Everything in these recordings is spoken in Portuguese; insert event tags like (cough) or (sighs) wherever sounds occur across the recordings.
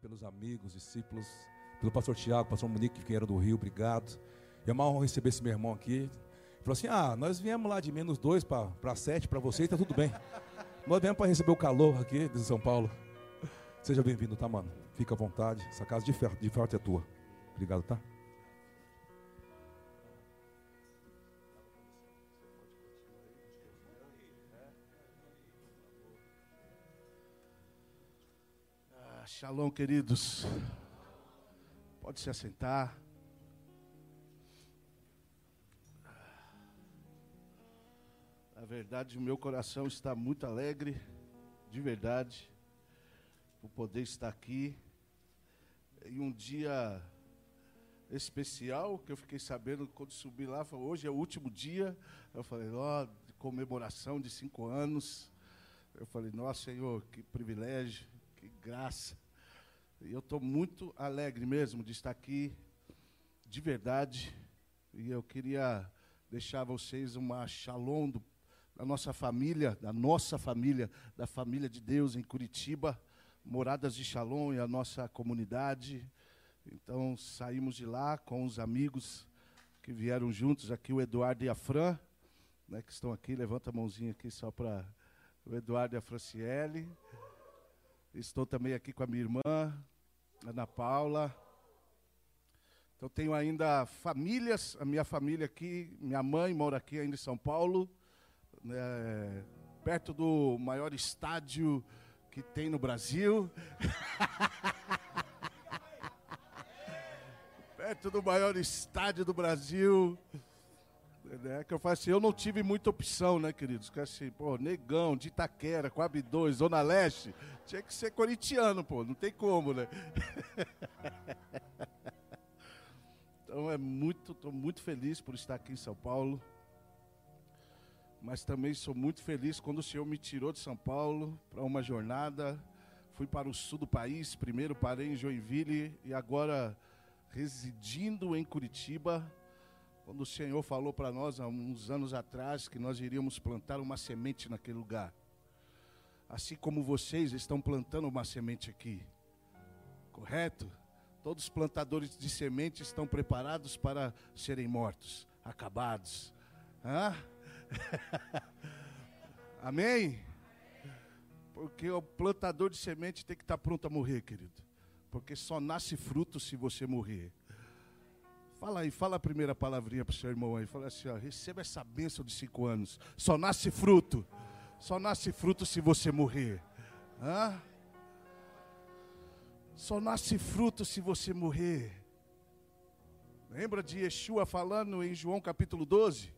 pelos amigos, discípulos, pelo pastor Tiago, pastor Monique, que vieram do Rio, obrigado. É uma honra receber esse meu irmão aqui. Ele falou assim: Ah, nós viemos lá de menos dois para sete para vocês, tá tudo bem. (laughs) Nós viemos para receber o calor aqui de São Paulo. Seja bem-vindo, tá, mano? Fica à vontade. Essa casa de ferro, de ferro é tua. Obrigado, tá? Shalom, queridos. Pode se assentar. Na verdade, o meu coração está muito alegre, de verdade, por poder estar aqui em um dia especial que eu fiquei sabendo quando subi lá. Falei, hoje é o último dia. Eu falei, ó, oh, de comemoração de cinco anos. Eu falei, nossa Senhor, que privilégio, que graça. Eu estou muito alegre mesmo de estar aqui, de verdade. E eu queria deixar vocês uma shalom do, da nossa família, da nossa família, da família de Deus em Curitiba, moradas de shalom e a nossa comunidade. Então saímos de lá com os amigos que vieram juntos aqui, o Eduardo e a Fran, né, que estão aqui. Levanta a mãozinha aqui só para o Eduardo e a Franciele. Estou também aqui com a minha irmã, Ana Paula. Então tenho ainda famílias, a minha família aqui, minha mãe mora aqui ainda em São Paulo, né, perto do maior estádio que tem no Brasil. (laughs) perto do maior estádio do Brasil. Né, que eu falo assim, eu não tive muita opção, né, queridos? Que assim, pô, Negão, de Itaquera, Coab 2, Zona Leste, tinha que ser corintiano, pô, não tem como, né? (laughs) então é muito, estou muito feliz por estar aqui em São Paulo. Mas também sou muito feliz quando o Senhor me tirou de São Paulo para uma jornada. Fui para o sul do país, primeiro parei em Joinville e agora residindo em Curitiba quando o Senhor falou para nós há uns anos atrás que nós iríamos plantar uma semente naquele lugar. Assim como vocês estão plantando uma semente aqui. Correto? Todos os plantadores de semente estão preparados para serem mortos, acabados. Hã? (laughs) Amém? Porque o plantador de semente tem que estar pronto a morrer, querido. Porque só nasce fruto se você morrer. Fala aí, fala a primeira palavrinha para o seu irmão aí. Fala assim, ó, receba essa bênção de cinco anos. Só nasce fruto. Só nasce fruto se você morrer. Hã? Só nasce fruto se você morrer. Lembra de Yeshua falando em João capítulo 12?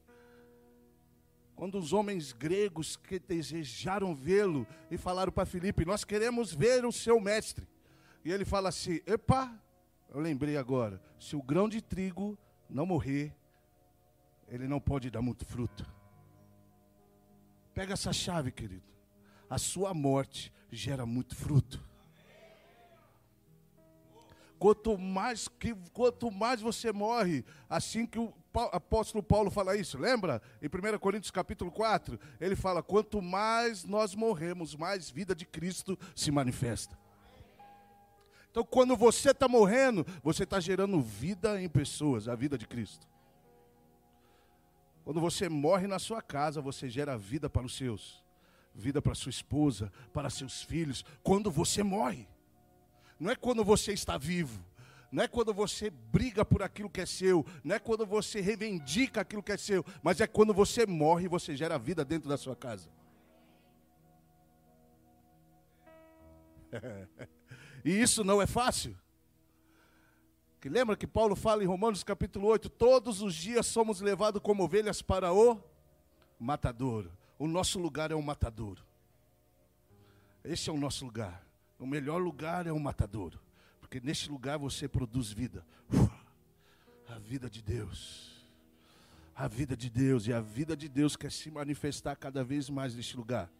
Quando os homens gregos que desejaram vê-lo e falaram para Filipe: Nós queremos ver o seu mestre. E ele fala assim: Epa, eu lembrei agora, se o grão de trigo não morrer, ele não pode dar muito fruto. Pega essa chave, querido. A sua morte gera muito fruto. Quanto mais, que, quanto mais você morre, assim que o apóstolo Paulo fala isso, lembra? Em 1 Coríntios capítulo 4, ele fala: quanto mais nós morremos, mais vida de Cristo se manifesta. Então, quando você está morrendo, você está gerando vida em pessoas, a vida de Cristo. Quando você morre na sua casa, você gera vida para os seus, vida para sua esposa, para seus filhos. Quando você morre, não é quando você está vivo, não é quando você briga por aquilo que é seu, não é quando você reivindica aquilo que é seu, mas é quando você morre e você gera vida dentro da sua casa. (laughs) E isso não é fácil. Que lembra que Paulo fala em Romanos capítulo 8, todos os dias somos levados como ovelhas para o matadouro. O nosso lugar é o matadouro. Esse é o nosso lugar. O melhor lugar é o matadouro. Porque neste lugar você produz vida. A vida de Deus. A vida de Deus. E a vida de Deus quer se manifestar cada vez mais neste lugar.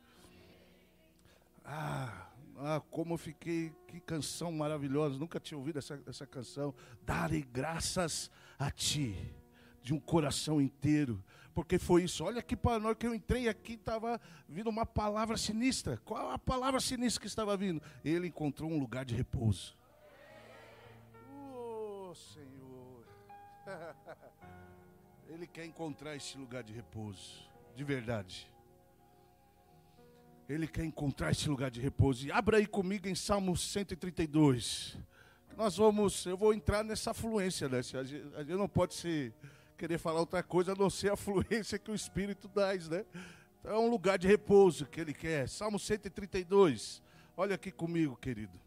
Ah, ah, como eu fiquei, que canção maravilhosa, nunca tinha ouvido essa, essa canção. Darei graças a Ti, de um coração inteiro, porque foi isso. Olha que para nós que eu entrei aqui, estava vindo uma palavra sinistra. Qual a palavra sinistra que estava vindo? Ele encontrou um lugar de repouso. Oh, Senhor. (laughs) Ele quer encontrar esse lugar de repouso, de verdade. Ele quer encontrar esse lugar de repouso. E abra aí comigo em Salmo 132. Nós vamos, eu vou entrar nessa fluência, né? A gente, não pode ser, querer falar outra coisa a não ser a (laughs) fluência que o Espírito dá, né? Então é um lugar de repouso que ele quer. Salmo 132. Olha aqui comigo, querido.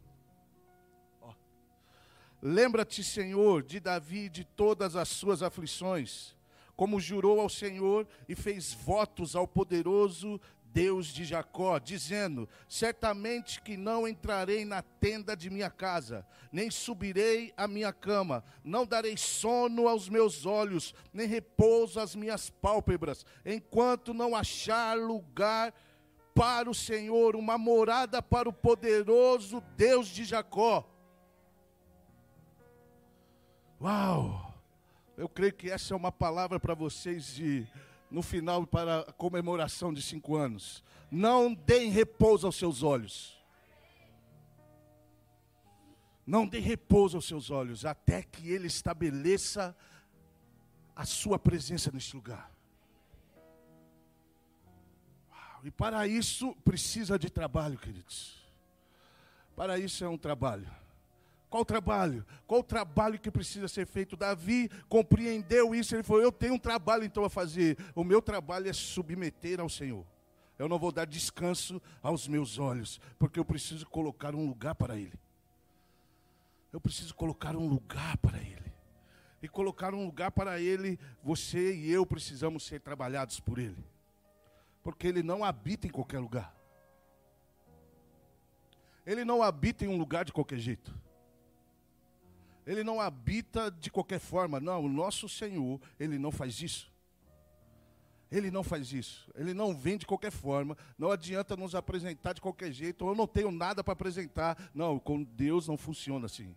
Lembra-te, Senhor, de Davi e de todas as suas aflições, como jurou ao Senhor e fez votos ao poderoso Deus de Jacó, dizendo: Certamente que não entrarei na tenda de minha casa, nem subirei à minha cama, não darei sono aos meus olhos, nem repouso às minhas pálpebras, enquanto não achar lugar para o Senhor, uma morada para o poderoso Deus de Jacó. Uau! Eu creio que essa é uma palavra para vocês de no final para a comemoração de cinco anos. Não deem repouso aos seus olhos. Não dê repouso aos seus olhos até que Ele estabeleça a sua presença neste lugar. E para isso precisa de trabalho, queridos. Para isso é um trabalho. Qual o trabalho? Qual o trabalho que precisa ser feito? Davi compreendeu isso, ele falou: Eu tenho um trabalho então a fazer. O meu trabalho é submeter ao Senhor. Eu não vou dar descanso aos meus olhos, porque eu preciso colocar um lugar para Ele. Eu preciso colocar um lugar para Ele. E colocar um lugar para Ele, você e eu precisamos ser trabalhados por Ele. Porque Ele não habita em qualquer lugar. Ele não habita em um lugar de qualquer jeito. Ele não habita de qualquer forma. Não, o nosso Senhor, ele não faz isso. Ele não faz isso. Ele não vem de qualquer forma. Não adianta nos apresentar de qualquer jeito. Eu não tenho nada para apresentar. Não, com Deus não funciona assim.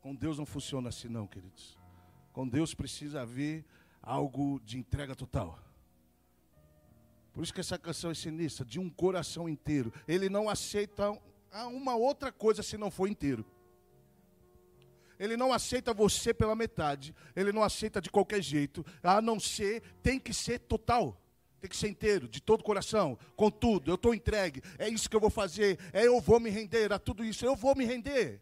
Com Deus não funciona assim, não, queridos. Com Deus precisa haver algo de entrega total. Por isso que essa canção é sinistra, de um coração inteiro. Ele não aceita uma outra coisa se não for inteiro. Ele não aceita você pela metade. Ele não aceita de qualquer jeito. A não ser, tem que ser total. Tem que ser inteiro, de todo o coração, com tudo. Eu estou entregue. É isso que eu vou fazer. É eu vou me render a tudo isso. Eu vou me render.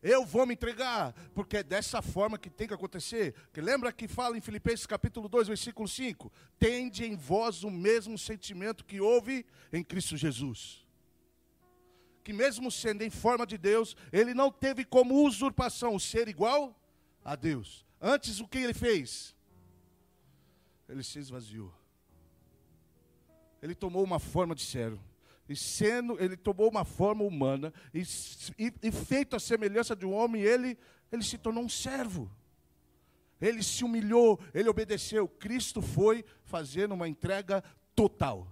Eu vou me entregar, porque é dessa forma que tem que acontecer. Que lembra que fala em Filipenses capítulo 2, versículo 5? Tende em vós o mesmo sentimento que houve em Cristo Jesus que mesmo sendo em forma de Deus, ele não teve como usurpação o ser igual a Deus. Antes o que ele fez? Ele se esvaziou. Ele tomou uma forma de servo. E sendo, ele tomou uma forma humana e, e, e feito a semelhança de um homem, ele, ele se tornou um servo. Ele se humilhou, ele obedeceu. Cristo foi fazendo uma entrega total.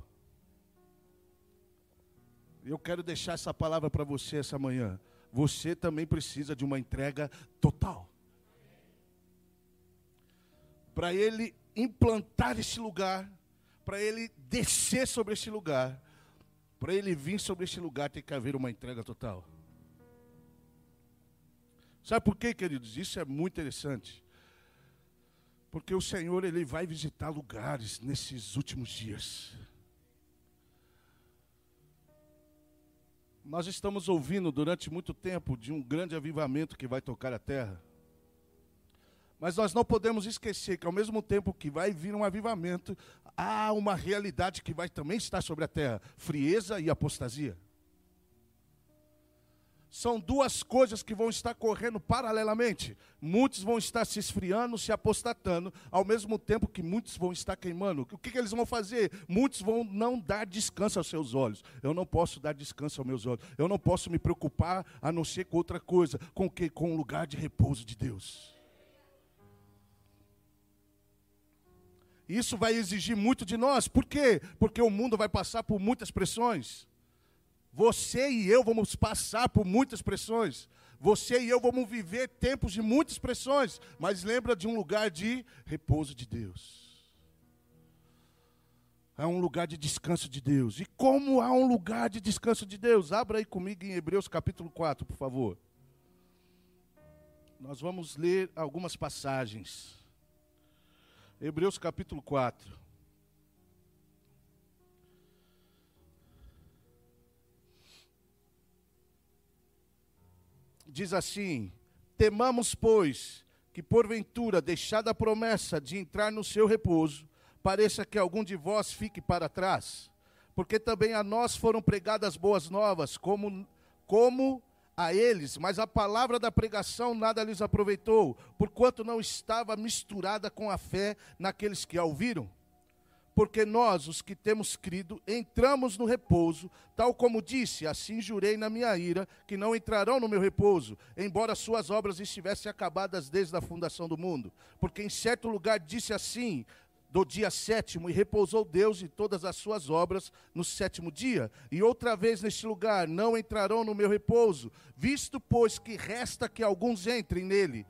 Eu quero deixar essa palavra para você essa manhã. Você também precisa de uma entrega total. Para ele implantar esse lugar, para ele descer sobre esse lugar, para ele vir sobre esse lugar, tem que haver uma entrega total. Sabe por quê, queridos? Isso é muito interessante. Porque o Senhor ele vai visitar lugares nesses últimos dias. Nós estamos ouvindo durante muito tempo de um grande avivamento que vai tocar a terra. Mas nós não podemos esquecer que, ao mesmo tempo que vai vir um avivamento, há uma realidade que vai também estar sobre a terra: frieza e apostasia. São duas coisas que vão estar correndo paralelamente. Muitos vão estar se esfriando, se apostatando, ao mesmo tempo que muitos vão estar queimando. O que, que eles vão fazer? Muitos vão não dar descanso aos seus olhos. Eu não posso dar descanso aos meus olhos. Eu não posso me preocupar a não ser com outra coisa. Com que? Com o lugar de repouso de Deus. Isso vai exigir muito de nós. Por quê? Porque o mundo vai passar por muitas pressões. Você e eu vamos passar por muitas pressões. Você e eu vamos viver tempos de muitas pressões. Mas lembra de um lugar de repouso de Deus. É um lugar de descanso de Deus. E como há um lugar de descanso de Deus? Abra aí comigo em Hebreus capítulo 4, por favor. Nós vamos ler algumas passagens. Hebreus capítulo 4. Diz assim: Temamos, pois, que porventura, deixada a promessa de entrar no seu repouso, pareça que algum de vós fique para trás. Porque também a nós foram pregadas boas novas, como, como a eles, mas a palavra da pregação nada lhes aproveitou, porquanto não estava misturada com a fé naqueles que a ouviram. Porque nós, os que temos crido, entramos no repouso, tal como disse: Assim jurei na minha ira, que não entrarão no meu repouso, embora suas obras estivessem acabadas desde a fundação do mundo. Porque em certo lugar disse assim: do dia sétimo, e repousou Deus e todas as suas obras no sétimo dia. E outra vez neste lugar, não entrarão no meu repouso, visto, pois, que resta que alguns entrem nele,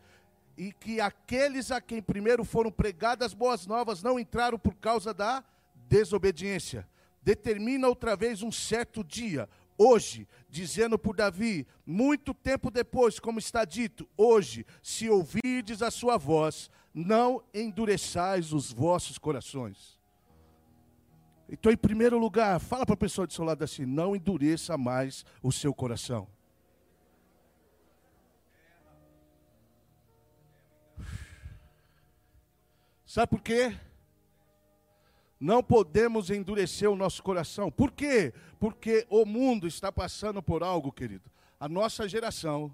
e que aqueles a quem primeiro foram pregadas boas novas não entraram por causa da desobediência. Determina outra vez um certo dia, hoje, dizendo por Davi, muito tempo depois, como está dito, hoje, se ouvirdes a sua voz, não endureçais os vossos corações. Então, em primeiro lugar, fala para a pessoa do seu lado assim: não endureça mais o seu coração. Sabe por quê? Não podemos endurecer o nosso coração. Por quê? Porque o mundo está passando por algo, querido. A nossa geração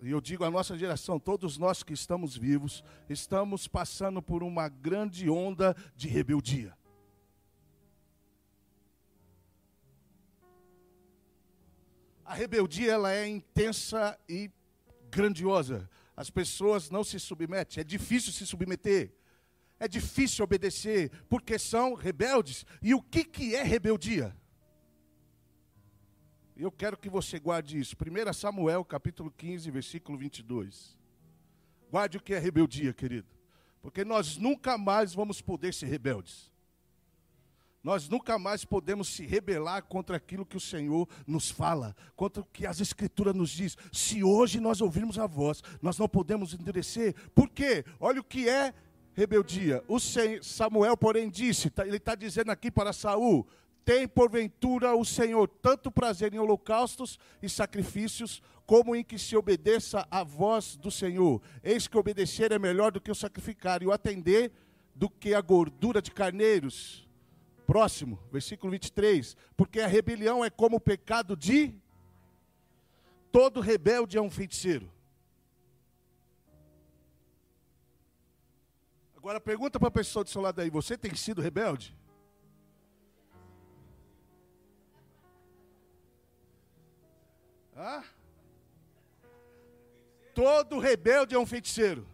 e eu digo a nossa geração, todos nós que estamos vivos, estamos passando por uma grande onda de rebeldia. A rebeldia ela é intensa e grandiosa. As pessoas não se submetem, é difícil se submeter. É difícil obedecer, porque são rebeldes. E o que, que é rebeldia? Eu quero que você guarde isso. 1 Samuel, capítulo 15, versículo 22. Guarde o que é rebeldia, querido. Porque nós nunca mais vamos poder ser rebeldes. Nós nunca mais podemos se rebelar contra aquilo que o Senhor nos fala, contra o que as Escrituras nos diz. Se hoje nós ouvirmos a voz, nós não podemos endurecer. Por quê? Olha o que é rebeldia. O Samuel, porém, disse, tá, ele está dizendo aqui para Saul: tem porventura o Senhor tanto prazer em holocaustos e sacrifícios, como em que se obedeça à voz do Senhor. Eis que obedecer é melhor do que o sacrificar, e o atender do que a gordura de carneiros. Próximo, versículo 23. Porque a rebelião é como o pecado de. Todo rebelde é um feiticeiro. Agora pergunta para a pessoa do seu lado aí: você tem sido rebelde? Hã? Todo rebelde é um feiticeiro.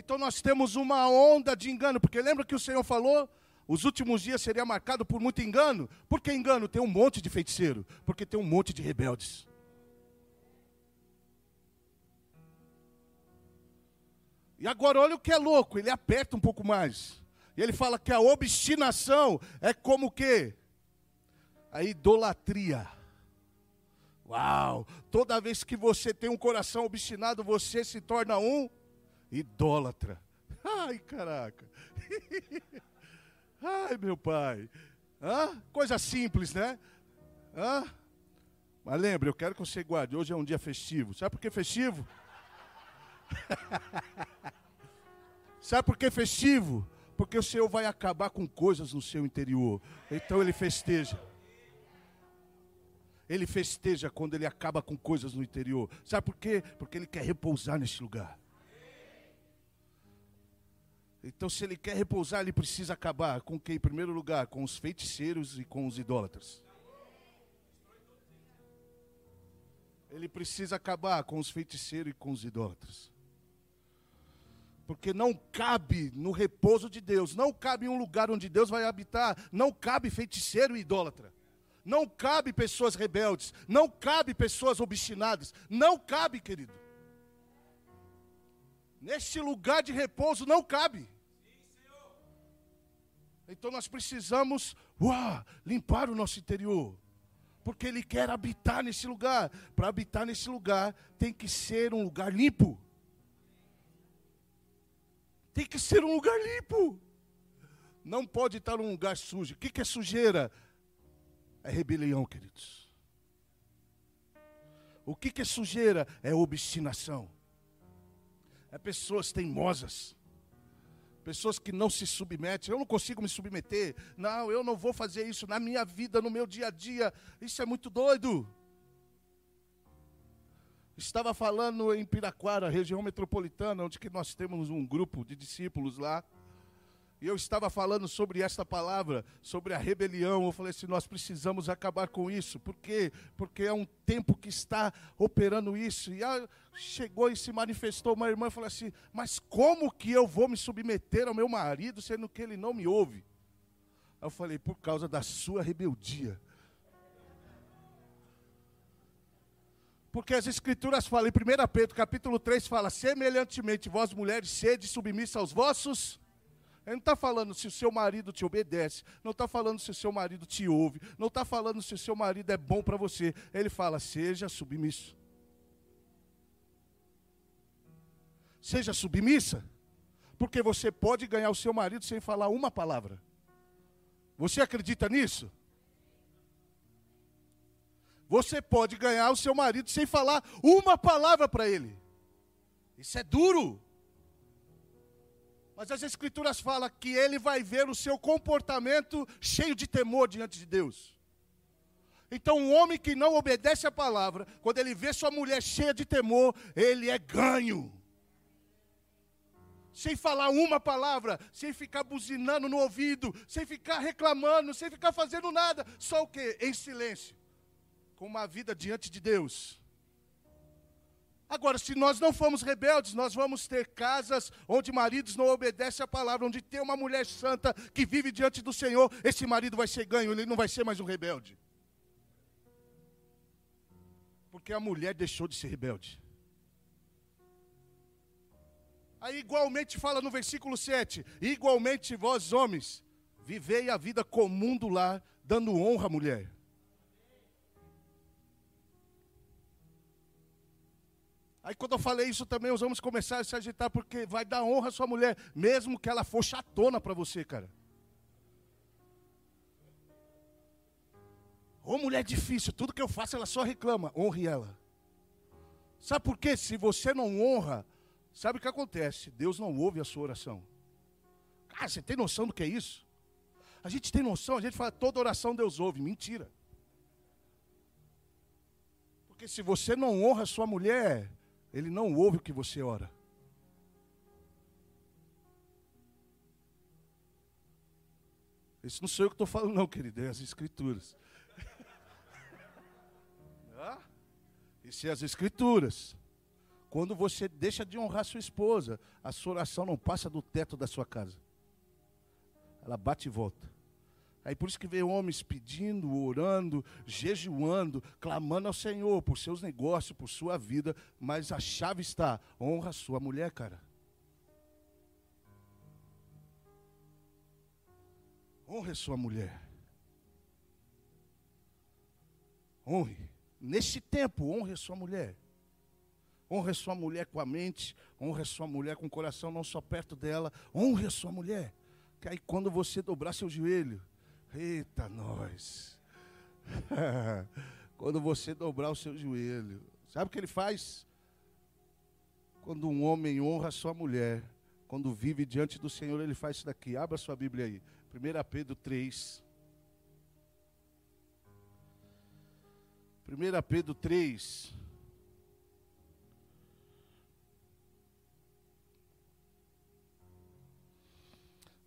Então nós temos uma onda de engano, porque lembra que o Senhor falou? Os últimos dias seria marcado por muito engano. Por que engano? Tem um monte de feiticeiro, porque tem um monte de rebeldes. E agora olha o que é louco, ele aperta um pouco mais. E ele fala que a obstinação é como o quê? a idolatria. Uau! Toda vez que você tem um coração obstinado, você se torna um idólatra. Ai, caraca! (laughs) Ai, meu pai! Hã? Coisa simples, né? Hã? Mas lembre, eu quero que você guarde. Hoje é um dia festivo. Sabe por que festivo? (laughs) Sabe por que festivo? Porque o Senhor vai acabar com coisas no seu interior. Então ele festeja. Ele festeja quando ele acaba com coisas no interior. Sabe por quê? Porque ele quer repousar nesse lugar. Então, se ele quer repousar, ele precisa acabar com quem? Em primeiro lugar, com os feiticeiros e com os idólatras. Ele precisa acabar com os feiticeiros e com os idólatras. Porque não cabe no repouso de Deus, não cabe em um lugar onde Deus vai habitar, não cabe feiticeiro e idólatra. Não cabe pessoas rebeldes, não cabe pessoas obstinadas, não cabe, querido. Neste lugar de repouso não cabe. Então nós precisamos uau, limpar o nosso interior. porque Ele quer habitar nesse lugar. Para habitar nesse lugar, tem que ser um lugar limpo. Tem que ser um lugar limpo. Não pode estar num lugar sujo. O que é sujeira? É rebelião, queridos. O que é sujeira? É obstinação. É pessoas teimosas. Pessoas que não se submetem. Eu não consigo me submeter. Não, eu não vou fazer isso na minha vida, no meu dia a dia. Isso é muito doido. Estava falando em Piraquara, região metropolitana, onde que nós temos um grupo de discípulos lá. E eu estava falando sobre esta palavra, sobre a rebelião. Eu falei assim: nós precisamos acabar com isso. Por quê? Porque é um tempo que está operando isso. E chegou e se manifestou uma irmã e falou assim: Mas como que eu vou me submeter ao meu marido, sendo que ele não me ouve? Eu falei: Por causa da sua rebeldia. Porque as escrituras falam, em 1 Pedro capítulo 3 fala, semelhantemente vós mulheres sede submissa aos vossos ele não está falando se o seu marido te obedece, não está falando se o seu marido te ouve, não está falando se o seu marido é bom para você. Ele fala: seja submisso. Seja submissa, porque você pode ganhar o seu marido sem falar uma palavra. Você acredita nisso? Você pode ganhar o seu marido sem falar uma palavra para ele. Isso é duro. Mas as Escrituras falam que ele vai ver o seu comportamento cheio de temor diante de Deus. Então, um homem que não obedece a palavra, quando ele vê sua mulher cheia de temor, ele é ganho. Sem falar uma palavra, sem ficar buzinando no ouvido, sem ficar reclamando, sem ficar fazendo nada, só o que? Em silêncio, com uma vida diante de Deus. Agora, se nós não formos rebeldes, nós vamos ter casas onde maridos não obedecem a palavra, onde tem uma mulher santa que vive diante do Senhor, esse marido vai ser ganho, ele não vai ser mais um rebelde. Porque a mulher deixou de ser rebelde. Aí igualmente fala no versículo 7: igualmente vós homens, vivei a vida comum do lar, dando honra à mulher Aí quando eu falei isso também, os homens começaram a se agitar, porque vai dar honra à sua mulher, mesmo que ela for chatona para você, cara. Ô mulher difícil, tudo que eu faço ela só reclama. Honre ela. Sabe por quê? Se você não honra, sabe o que acontece? Deus não ouve a sua oração. Cara, você tem noção do que é isso? A gente tem noção, a gente fala toda oração Deus ouve. Mentira. Porque se você não honra sua mulher, ele não ouve o que você ora. Isso não sou eu que estou falando, não, querido, é as Escrituras. (laughs) Isso é as Escrituras. Quando você deixa de honrar sua esposa, a sua oração não passa do teto da sua casa. Ela bate e volta. Aí por isso que vê homens pedindo, orando, jejuando, clamando ao Senhor por seus negócios, por sua vida, mas a chave está: honra a sua mulher, cara. Honre sua mulher. Honre. Neste tempo, honre sua mulher. Honre sua mulher com a mente, honre sua mulher com o coração, não só perto dela. Honre sua mulher. Que aí quando você dobrar seu joelho, Eita, nós. (laughs) Quando você dobrar o seu joelho, sabe o que ele faz? Quando um homem honra sua mulher, quando vive diante do Senhor, ele faz isso daqui. Abra sua Bíblia aí. 1 Pedro 3. 1 Pedro 3.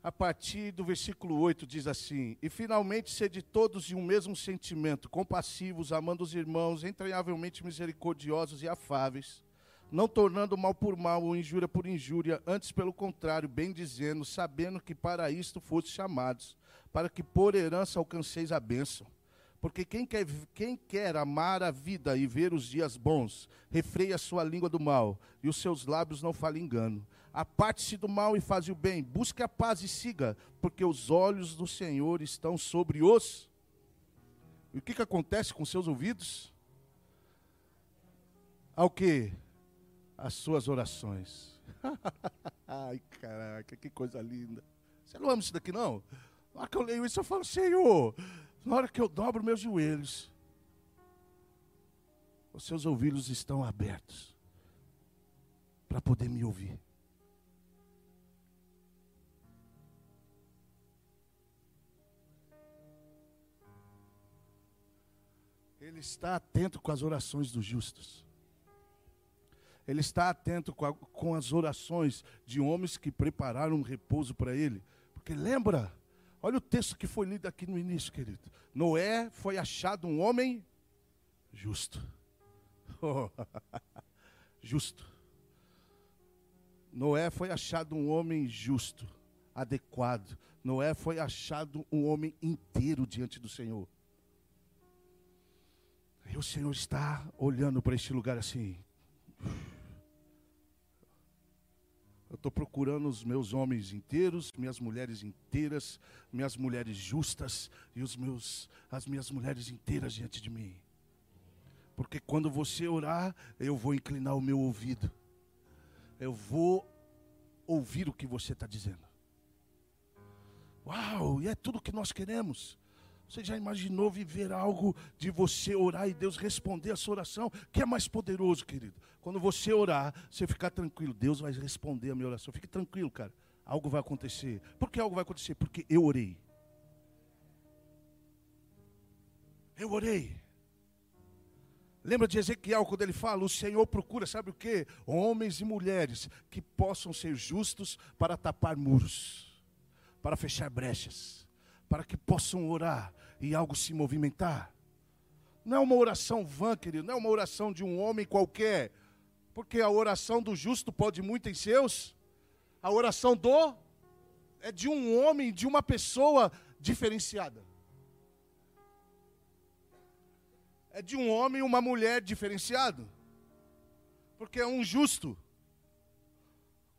A partir do versículo 8 diz assim: E finalmente sede todos de um mesmo sentimento, compassivos, amando os irmãos, entranhavelmente misericordiosos e afáveis, não tornando mal por mal ou injúria por injúria, antes pelo contrário, bem dizendo, sabendo que para isto foste chamados, para que por herança alcanceis a bênção. Porque quem quer, quem quer amar a vida e ver os dias bons, refreia a sua língua do mal, e os seus lábios não falem engano. Aparte-se do mal e faze o bem, busque a paz e siga, porque os olhos do Senhor estão sobre os. E o que, que acontece com seus ouvidos? Ao que? As suas orações. (laughs) Ai, caraca, que coisa linda. Você não ama isso daqui, não? Na hora que eu leio isso, eu falo, Senhor, na hora que eu dobro meus joelhos, os seus ouvidos estão abertos para poder me ouvir. Ele está atento com as orações dos justos. Ele está atento com, a, com as orações de homens que prepararam um repouso para ele. Porque lembra, olha o texto que foi lido aqui no início, querido. Noé foi achado um homem justo. (laughs) Oh, justo. Noé foi achado um homem justo, adequado. Noé foi achado um homem inteiro diante do Senhor. E o Senhor está olhando para este lugar assim. Eu estou procurando os meus homens inteiros, minhas mulheres inteiras, minhas mulheres justas e os meus, as minhas mulheres inteiras diante de mim. Porque quando você orar, eu vou inclinar o meu ouvido. Eu vou ouvir o que você está dizendo. Uau, e é tudo que nós queremos. Você já imaginou viver algo de você orar e Deus responder a sua oração? Que é mais poderoso, querido? Quando você orar, você ficar tranquilo, Deus vai responder a minha oração. Fique tranquilo, cara. Algo vai acontecer. Por que algo vai acontecer? Porque eu orei. Eu orei. Lembra de Ezequiel quando ele fala: O Senhor procura, sabe o que? Homens e mulheres que possam ser justos para tapar muros, para fechar brechas para que possam orar e algo se movimentar. Não é uma oração vã, querido, não é uma oração de um homem qualquer, porque a oração do justo pode muito em seus. A oração do é de um homem, de uma pessoa diferenciada. É de um homem e uma mulher diferenciado. Porque é um justo.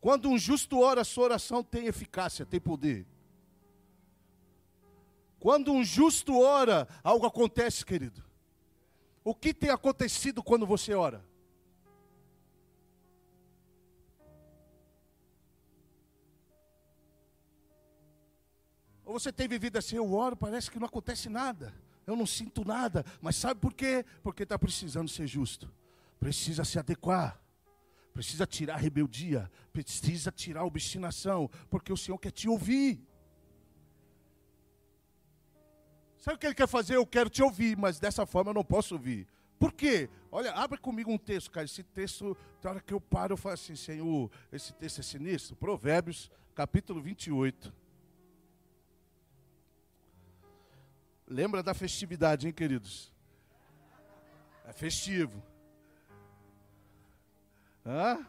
Quando um justo ora, a sua oração tem eficácia, tem poder. Quando um justo ora, algo acontece, querido. O que tem acontecido quando você ora? Ou você tem vivido assim, eu oro, parece que não acontece nada. Eu não sinto nada. Mas sabe por quê? Porque está precisando ser justo. Precisa se adequar. Precisa tirar a rebeldia. Precisa tirar a obstinação. Porque o Senhor quer te ouvir. Sabe o que ele quer fazer? Eu quero te ouvir, mas dessa forma eu não posso ouvir. Por quê? Olha, abre comigo um texto, cara. Esse texto, na hora que eu paro, eu falo assim, Senhor, esse texto é sinistro. Provérbios, capítulo 28. Lembra da festividade, hein, queridos? É festivo. Hã?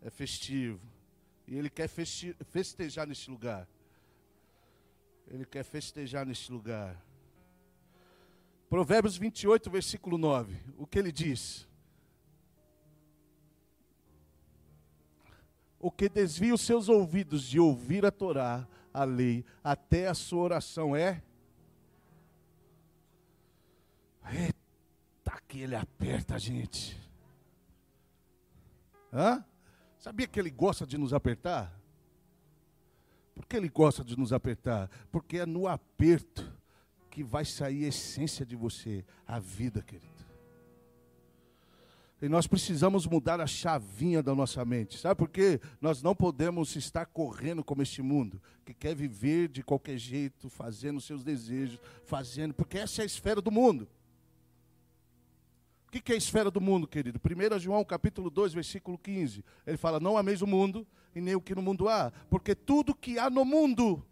É festivo. E ele quer festejar neste lugar. Ele quer festejar neste lugar. Provérbios 28, versículo 9. O que ele diz? O que desvia os seus ouvidos de ouvir a Torá, a lei, até a sua oração é. Eita, que ele aperta a gente. Hã? Sabia que ele gosta de nos apertar? Por que ele gosta de nos apertar? Porque é no aperto que vai sair a essência de você, a vida, querido. E nós precisamos mudar a chavinha da nossa mente. Sabe por quê? Nós não podemos estar correndo como este mundo, que quer viver de qualquer jeito, fazendo seus desejos, fazendo, porque essa é a esfera do mundo. O que é a esfera do mundo, querido? 1 João capítulo 2, versículo 15. Ele fala: Não ameis o mundo e nem o que no mundo há, porque tudo que há no mundo,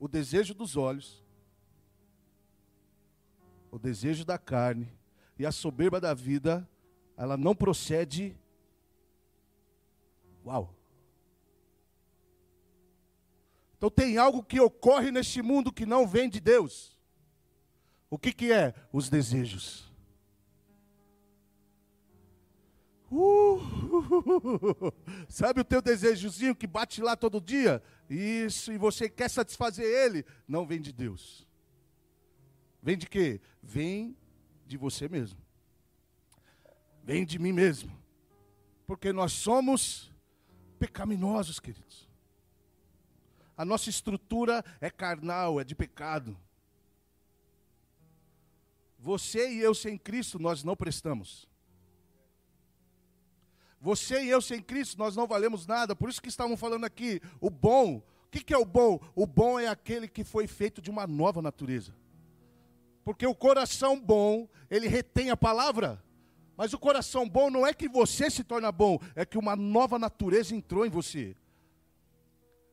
o desejo dos olhos, o desejo da carne e a soberba da vida, ela não procede. Uau! Então tem algo que ocorre neste mundo que não vem de Deus. O que, que é? Os desejos. Uh, (laughs) sabe o teu desejozinho que bate lá todo dia? Isso, e você quer satisfazer ele? Não vem de Deus. Vem de quê? Vem de você mesmo. Vem de mim mesmo. Porque nós somos pecaminosos, queridos. A nossa estrutura é carnal, é de pecado. Você e eu sem Cristo, nós não prestamos. Você e eu sem Cristo, nós não valemos nada. Por isso que estavam falando aqui, o bom. O que, que é o bom? O bom é aquele que foi feito de uma nova natureza. Porque o coração bom, ele retém a palavra. Mas o coração bom não é que você se torna bom, é que uma nova natureza entrou em você.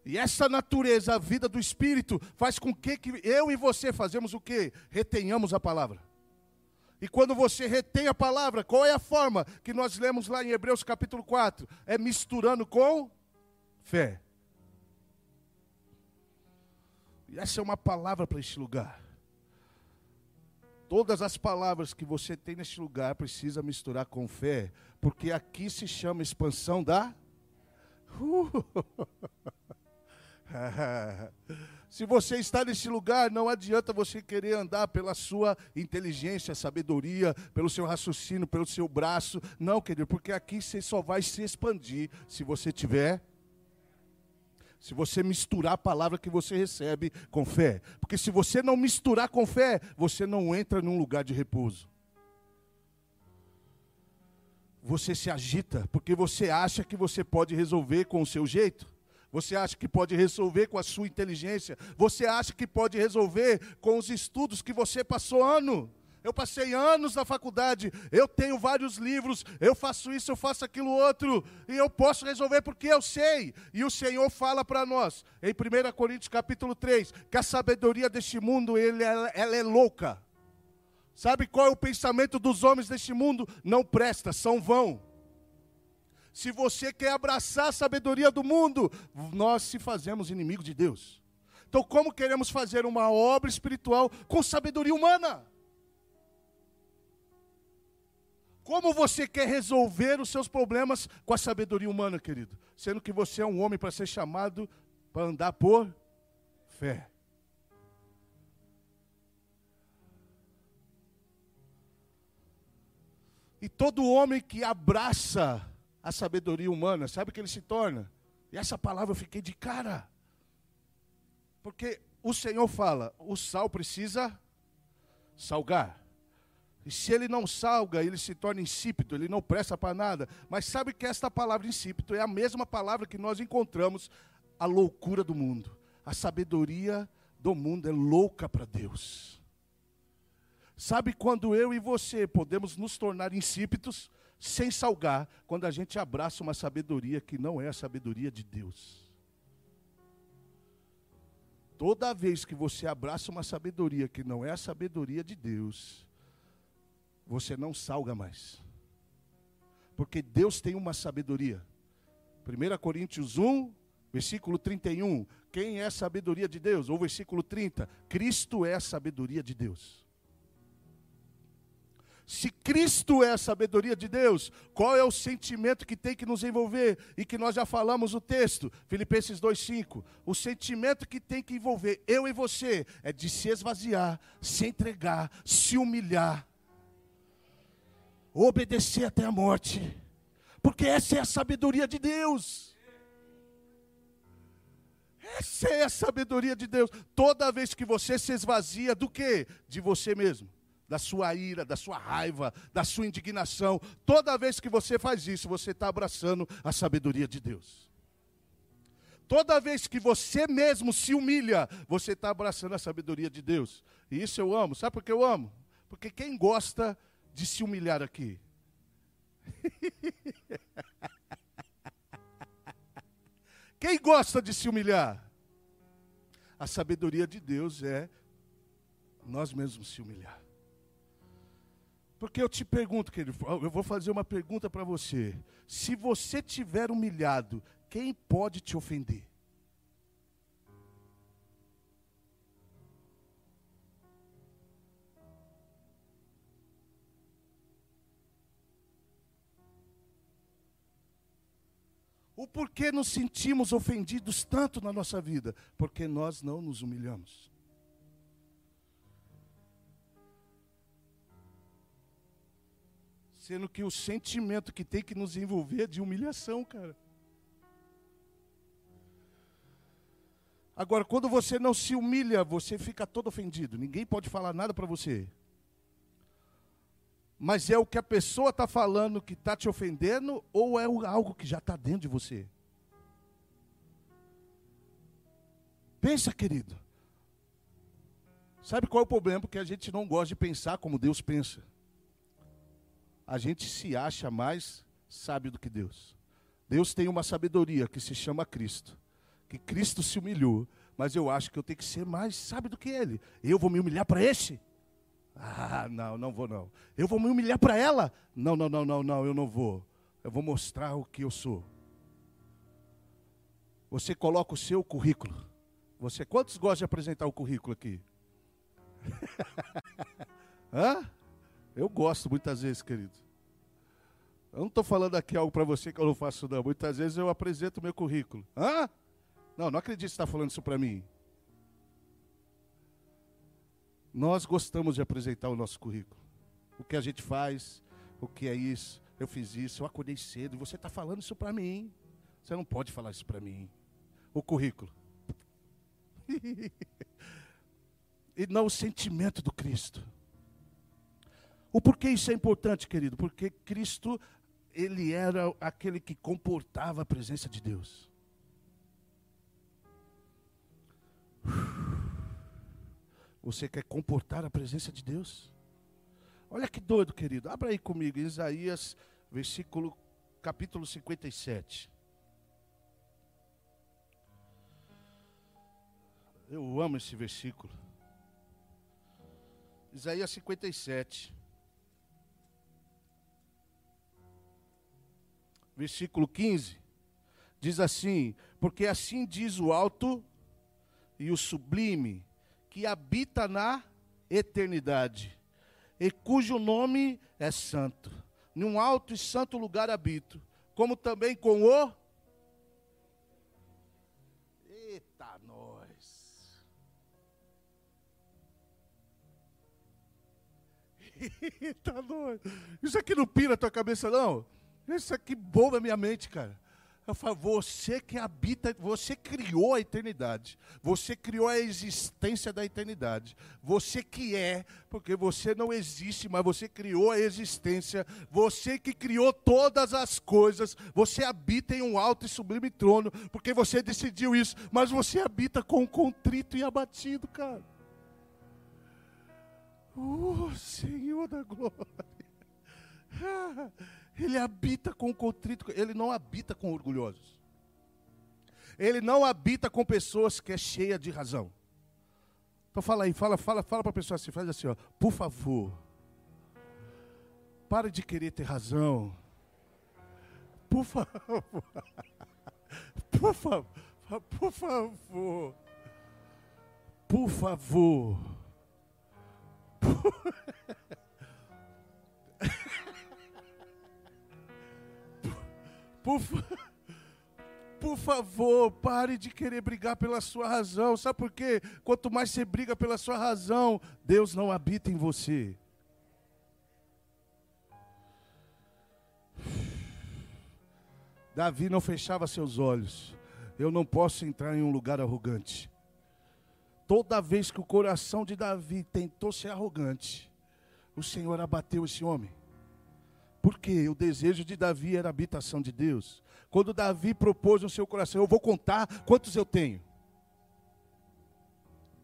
E essa natureza, a vida do Espírito, faz com que, que eu e você fazemos o quê? Retenhamos a palavra. E quando você retém a palavra, qual é a forma que nós lemos lá em Hebreus capítulo 4? É misturando com fé. E essa é uma palavra para este lugar. Todas as palavras que você tem neste lugar precisa misturar com fé, porque aqui se chama expansão da. Uh! (laughs) (laughs) Se você está nesse lugar, não adianta você querer andar pela sua inteligência, sabedoria, pelo seu raciocínio, pelo seu braço. Não, querido, porque aqui você só vai se expandir se você tiver se você misturar a palavra que você recebe com fé. Porque se você não misturar com fé, você não entra num lugar de repouso. Você se agita porque você acha que você pode resolver com o seu jeito. Você acha que pode resolver com a sua inteligência? Você acha que pode resolver com os estudos que você passou ano? Eu passei anos na faculdade, eu tenho vários livros, eu faço isso, eu faço aquilo outro, e eu posso resolver porque eu sei. E o Senhor fala para nós, em 1 Coríntios capítulo 3, que a sabedoria deste mundo, ele, ela, é louca. Sabe qual é o pensamento dos homens deste mundo? Não presta, são vão. Se você quer abraçar a sabedoria do mundo, nós se fazemos inimigo de Deus. Então, como queremos fazer uma obra espiritual com sabedoria humana? Como você quer resolver os seus problemas com a sabedoria humana, querido? Sendo que você é um homem para ser chamado para andar por fé. E todo homem que abraça a sabedoria humana, sabe o que ele se torna? E essa palavra eu fiquei de cara. Porque o Senhor fala: o sal precisa salgar. E se ele não salga, ele se torna insípido, ele não presta para nada. Mas sabe que esta palavra insípido é a mesma palavra que nós encontramos a loucura do mundo. A sabedoria do mundo é louca para Deus. Sabe quando eu e você podemos nos tornar insípidos? Sem salgar, quando a gente abraça uma sabedoria que não é a sabedoria de Deus. Toda vez que você abraça uma sabedoria que não é a sabedoria de Deus, você não salga mais. Porque Deus tem uma sabedoria. 1 Coríntios 1, versículo 31. Quem é a sabedoria de Deus? Ou versículo 30. Cristo é a sabedoria de Deus. Se Cristo é a sabedoria de Deus, qual é o sentimento que tem que nos envolver? E que nós já falamos o texto, Filipenses 2,5. O sentimento que tem que envolver eu e você é de se esvaziar, se entregar, se humilhar, obedecer até a morte, porque essa é a sabedoria de Deus. Essa é a sabedoria de Deus. Toda vez que você se esvazia do que? De você mesmo da sua ira, da sua raiva, da sua indignação. Toda vez que você faz isso, você está abraçando a sabedoria de Deus. Toda vez que você mesmo se humilha, você está abraçando a sabedoria de Deus. E isso eu amo. Sabe por que eu amo? Porque quem gosta de se humilhar aqui? (laughs) quem gosta de se humilhar? A sabedoria de Deus é nós mesmos se humilhar. Porque eu te pergunto, querido, eu vou fazer uma pergunta para você. Se você tiver humilhado, quem pode te ofender? O porquê nos sentimos ofendidos tanto na nossa vida? Porque nós não nos humilhamos. Sendo que o sentimento que tem que nos envolver é de humilhação, cara. Agora, quando você não se humilha, você fica todo ofendido. Ninguém pode falar nada para você. Mas é o que a pessoa está falando que está te ofendendo ou é algo que já está dentro de você? Pensa, querido. Sabe qual é o problema? Porque a gente não gosta de pensar como Deus pensa. A gente se acha mais sábio do que Deus. Deus tem uma sabedoria que se chama Cristo que Cristo se humilhou, mas eu acho que eu tenho que ser mais sábio do que ele. Eu vou me humilhar para esse? Ah, não, não vou não. Eu vou me humilhar para ela? Não, não, não, não, não, eu não vou. Eu vou mostrar o que eu sou. Você coloca o seu currículo. Você quantos gostam de apresentar o currículo aqui? (laughs) Hã? Eu gosto muitas vezes, querido. Eu não estou falando aqui algo para você que eu não faço, não. Muitas vezes eu apresento o meu currículo. Hã? Não, não acredito que você está falando isso para mim. Nós gostamos de apresentar o nosso currículo. O que a gente faz, o que é isso, eu fiz isso, eu acordei cedo, você está falando isso para mim. Você não pode falar isso para mim. O currículo. (laughs) e não o sentimento do Cristo. O porquê isso é importante, querido? Porque Cristo, ele era aquele que comportava a presença de Deus. (sighs) Você quer comportar a presença de Deus? Olha que doido, querido. Abra aí comigo, Isaías, versículo, capítulo 57. Eu amo esse versículo. Isaías 57. Versículo 15. Diz assim: Porque assim diz o alto e o sublime, que habita na eternidade, e cujo nome é santo. Num alto e santo lugar habito, como também com o. Eita, nós! (laughs) Eita, nós! Isso aqui não pira a tua cabeça, não? Isso aqui bomba a minha mente, cara. Eu falo, você que habita, você criou a eternidade, você criou a existência da eternidade, você que é, porque você não existe, mas você criou a existência, você que criou todas as coisas, você habita em um alto e sublime trono, porque você decidiu isso, mas você habita com contrito e abatido, cara. Oh, Senhor da glória. (laughs) Ele habita com contrito, ele não habita com orgulhosos. Ele não habita com pessoas que é cheia de razão. Então fala aí, fala, fala, fala para a pessoa assim, faz assim, ó, por favor. Pare de querer ter razão. Por favor. (laughs) Por favor. Por favor. Por favor. (laughs) Por... Por, (laughs) por favor, pare de querer brigar pela sua razão. Sabe por quê? Quanto mais você briga pela sua razão, Deus não habita em você. Davi não fechava seus olhos. Eu não posso entrar em um lugar arrogante. Toda vez que o coração de Davi tentou ser arrogante, o Senhor abateu esse homem. Porque o desejo de Davi era a habitação de Deus. Quando Davi propôs no seu coração, eu vou contar quantos eu tenho.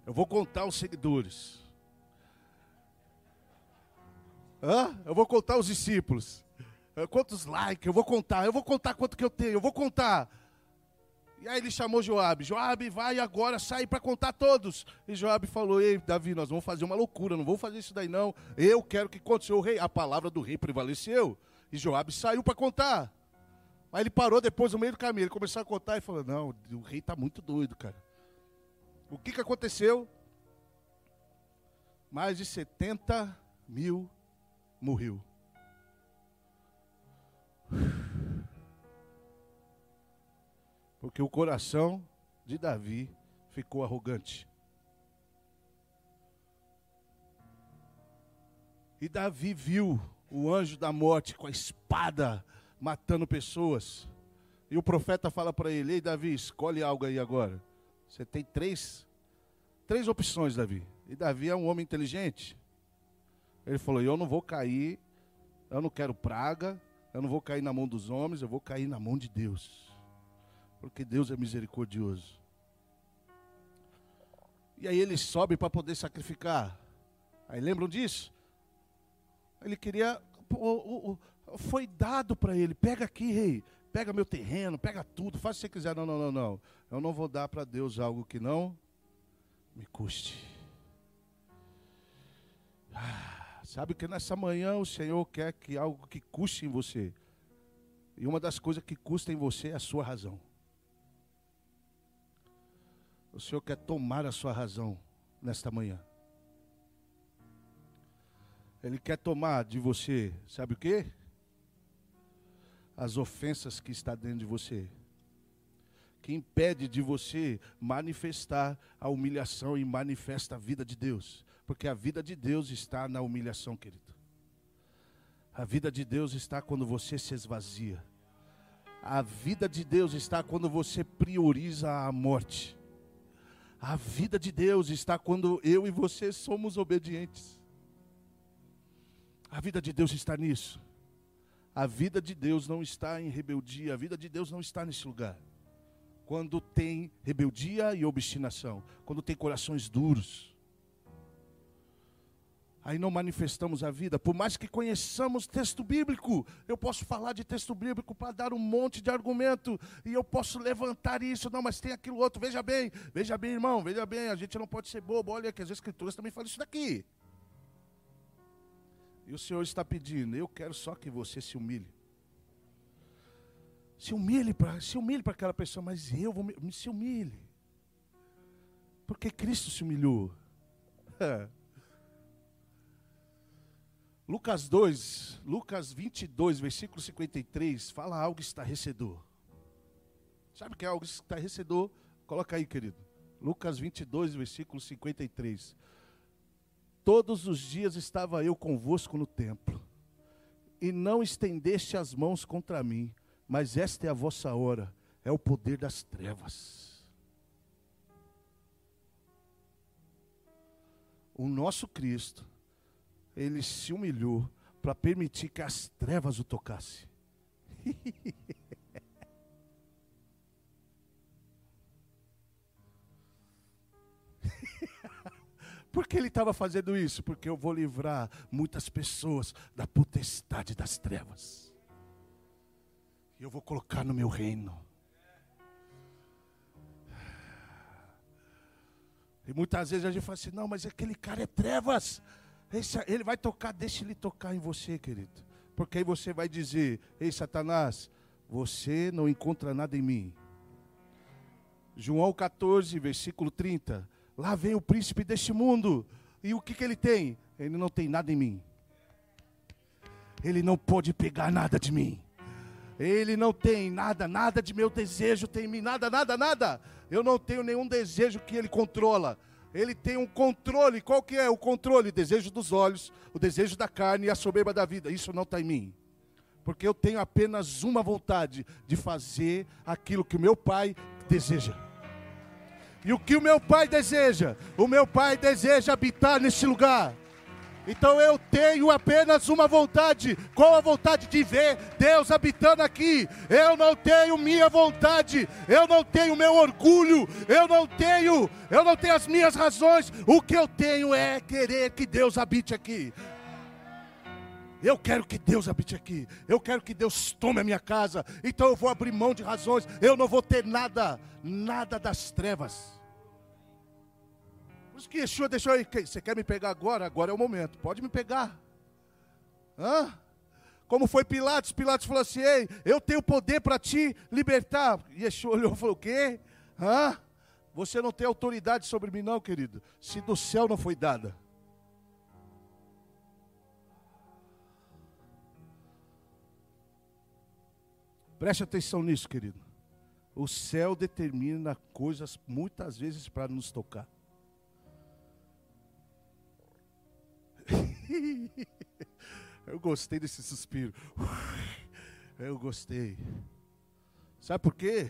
Eu vou contar os seguidores. Hã? Eu vou contar os discípulos. Quantos likes? Eu vou contar. Eu vou contar quanto que eu tenho. Eu vou contar. E aí ele chamou Joabe. Joabe, vai agora, sai para contar todos. E Joabe falou: Ei, Davi, nós vamos fazer uma loucura, não vamos fazer isso daí não. Eu quero que conte o rei. A palavra do rei prevaleceu. E Joabe saiu para contar. Aí ele parou depois no meio do caminho. Ele começou a contar e falou: Não, o rei está muito doido, cara. O que, que aconteceu? Mais de 70 mil morreu. Porque o coração de Davi ficou arrogante. E Davi viu o anjo da morte com a espada matando pessoas. E o profeta fala para ele: Ei, Davi, escolhe algo aí agora. Você tem três, três opções, Davi. E Davi é um homem inteligente. Ele falou: Eu não vou cair, eu não quero praga, eu não vou cair na mão dos homens, eu vou cair na mão de Deus. Porque Deus é misericordioso. E aí ele sobe para poder sacrificar. Aí lembram disso? Ele queria. Foi dado para ele: pega aqui, rei, pega meu terreno, pega tudo, faz o que você quiser. Não, não, não, não. Eu não vou dar para Deus algo que não me custe. Ah, sabe que nessa manhã o Senhor quer que algo que custe em você. E uma das coisas que custa em você é a sua razão. O Senhor quer tomar a sua razão nesta manhã. Ele quer tomar de você, sabe o que? As ofensas que está dentro de você. Que impede de você manifestar a humilhação e manifesta a vida de Deus. Porque a vida de Deus está na humilhação, querido. A vida de Deus está quando você se esvazia. A vida de Deus está quando você prioriza a morte. A vida de Deus está quando eu e você somos obedientes. A vida de Deus está nisso. A vida de Deus não está em rebeldia, a vida de Deus não está nesse lugar. Quando tem rebeldia e obstinação, quando tem corações duros, aí não manifestamos a vida. Por mais que conheçamos texto bíblico, eu posso falar de texto bíblico para dar um monte de argumento, e eu posso levantar isso, não, mas tem aquilo outro. Veja bem, veja bem, irmão, veja bem, a gente não pode ser bobo. Olha que as escrituras também falam isso daqui. E o Senhor está pedindo, eu quero só que você se humilhe. Se humilhe para se humilhe para aquela pessoa, mas eu vou me, se humilhe. Porque Cristo se humilhou. (laughs) Lucas 2, Lucas 22, versículo 53, fala algo estarrecedor. Sabe o que é algo estarrecedor? Coloca aí, querido. Lucas 22, versículo 53. Todos os dias estava eu convosco no templo, e não estendeste as mãos contra mim, mas esta é a vossa hora, é o poder das trevas. O nosso Cristo, ele se humilhou para permitir que as trevas o tocassem. (laughs) Por que ele estava fazendo isso? Porque eu vou livrar muitas pessoas da potestade das trevas. E eu vou colocar no meu reino. E muitas vezes a gente fala assim: não, mas aquele cara é trevas. Ele vai tocar, deixa ele tocar em você, querido. Porque aí você vai dizer: Ei, Satanás, você não encontra nada em mim. João 14, versículo 30. Lá vem o príncipe deste mundo. E o que, que ele tem? Ele não tem nada em mim. Ele não pode pegar nada de mim. Ele não tem nada, nada de meu desejo tem em mim, nada, nada, nada. Eu não tenho nenhum desejo que ele controla. Ele tem um controle. Qual que é o controle? O desejo dos olhos, o desejo da carne e a soberba da vida. Isso não está em mim. Porque eu tenho apenas uma vontade de fazer aquilo que o meu pai deseja. E o que o meu pai deseja? O meu pai deseja habitar nesse lugar. Então eu tenho apenas uma vontade. Qual a vontade de ver Deus habitando aqui? Eu não tenho minha vontade, eu não tenho meu orgulho, eu não tenho, eu não tenho as minhas razões. O que eu tenho é querer que Deus habite aqui. Eu quero que Deus habite aqui. Eu quero que Deus tome a minha casa. Então eu vou abrir mão de razões. Eu não vou ter nada, nada das trevas. Isso que Yeshua deixou aí. Você quer me pegar agora? Agora é o momento. Pode me pegar. Hã? Como foi Pilatos? Pilatos falou assim: Ei, eu tenho poder para te libertar. Yeshua olhou e falou: O quê? Hã? Você não tem autoridade sobre mim, não, querido. Se do céu não foi dada. Preste atenção nisso, querido. O céu determina coisas muitas vezes para nos tocar. (laughs) Eu gostei desse suspiro. (laughs) Eu gostei. Sabe por quê?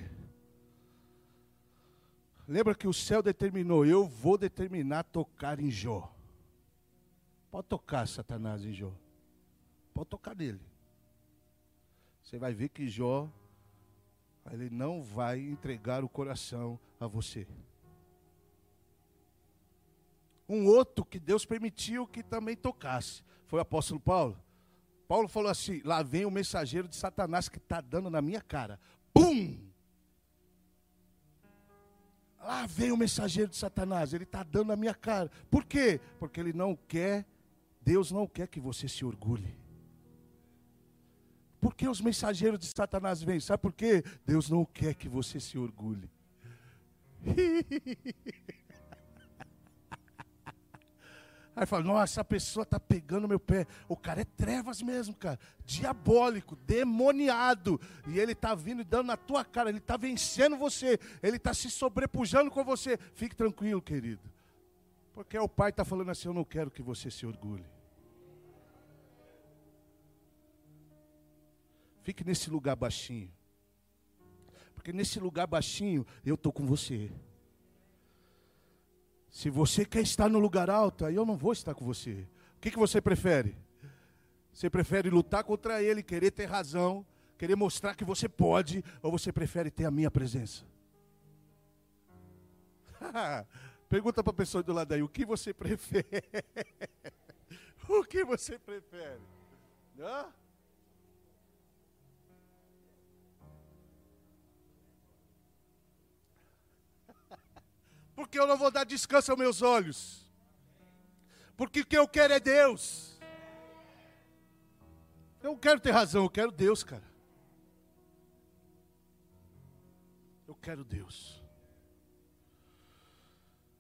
Lembra que o céu determinou, eu vou determinar tocar em Jó. Pode tocar Satanás em Jó. Pode tocar nele. Você vai ver que Jó, ele não vai entregar o coração a você. Um outro que Deus permitiu que também tocasse foi o apóstolo Paulo. Paulo falou assim: lá vem o mensageiro de Satanás que está dando na minha cara. Pum! Lá vem o mensageiro de Satanás, ele está dando na minha cara. Por quê? Porque ele não quer, Deus não quer que você se orgulhe. Por que os mensageiros de Satanás vêm? Sabe por quê? Deus não quer que você se orgulhe. (laughs) Aí fala, nossa, essa pessoa está pegando meu pé. O cara é trevas mesmo, cara. Diabólico, demoniado. E ele está vindo e dando na tua cara. Ele está vencendo você. Ele está se sobrepujando com você. Fique tranquilo, querido. Porque o pai está falando assim: eu não quero que você se orgulhe. Fique nesse lugar baixinho. Porque nesse lugar baixinho, eu estou com você. Se você quer estar no lugar alto, aí eu não vou estar com você. O que, que você prefere? Você prefere lutar contra ele, querer ter razão, querer mostrar que você pode, ou você prefere ter a minha presença? (laughs) Pergunta para a pessoa do lado aí, o que você (laughs) prefere? o que você prefere? Hã? Porque eu não vou dar descanso aos meus olhos. Porque o que eu quero é Deus. Eu não quero ter razão, eu quero Deus, cara. Eu quero Deus.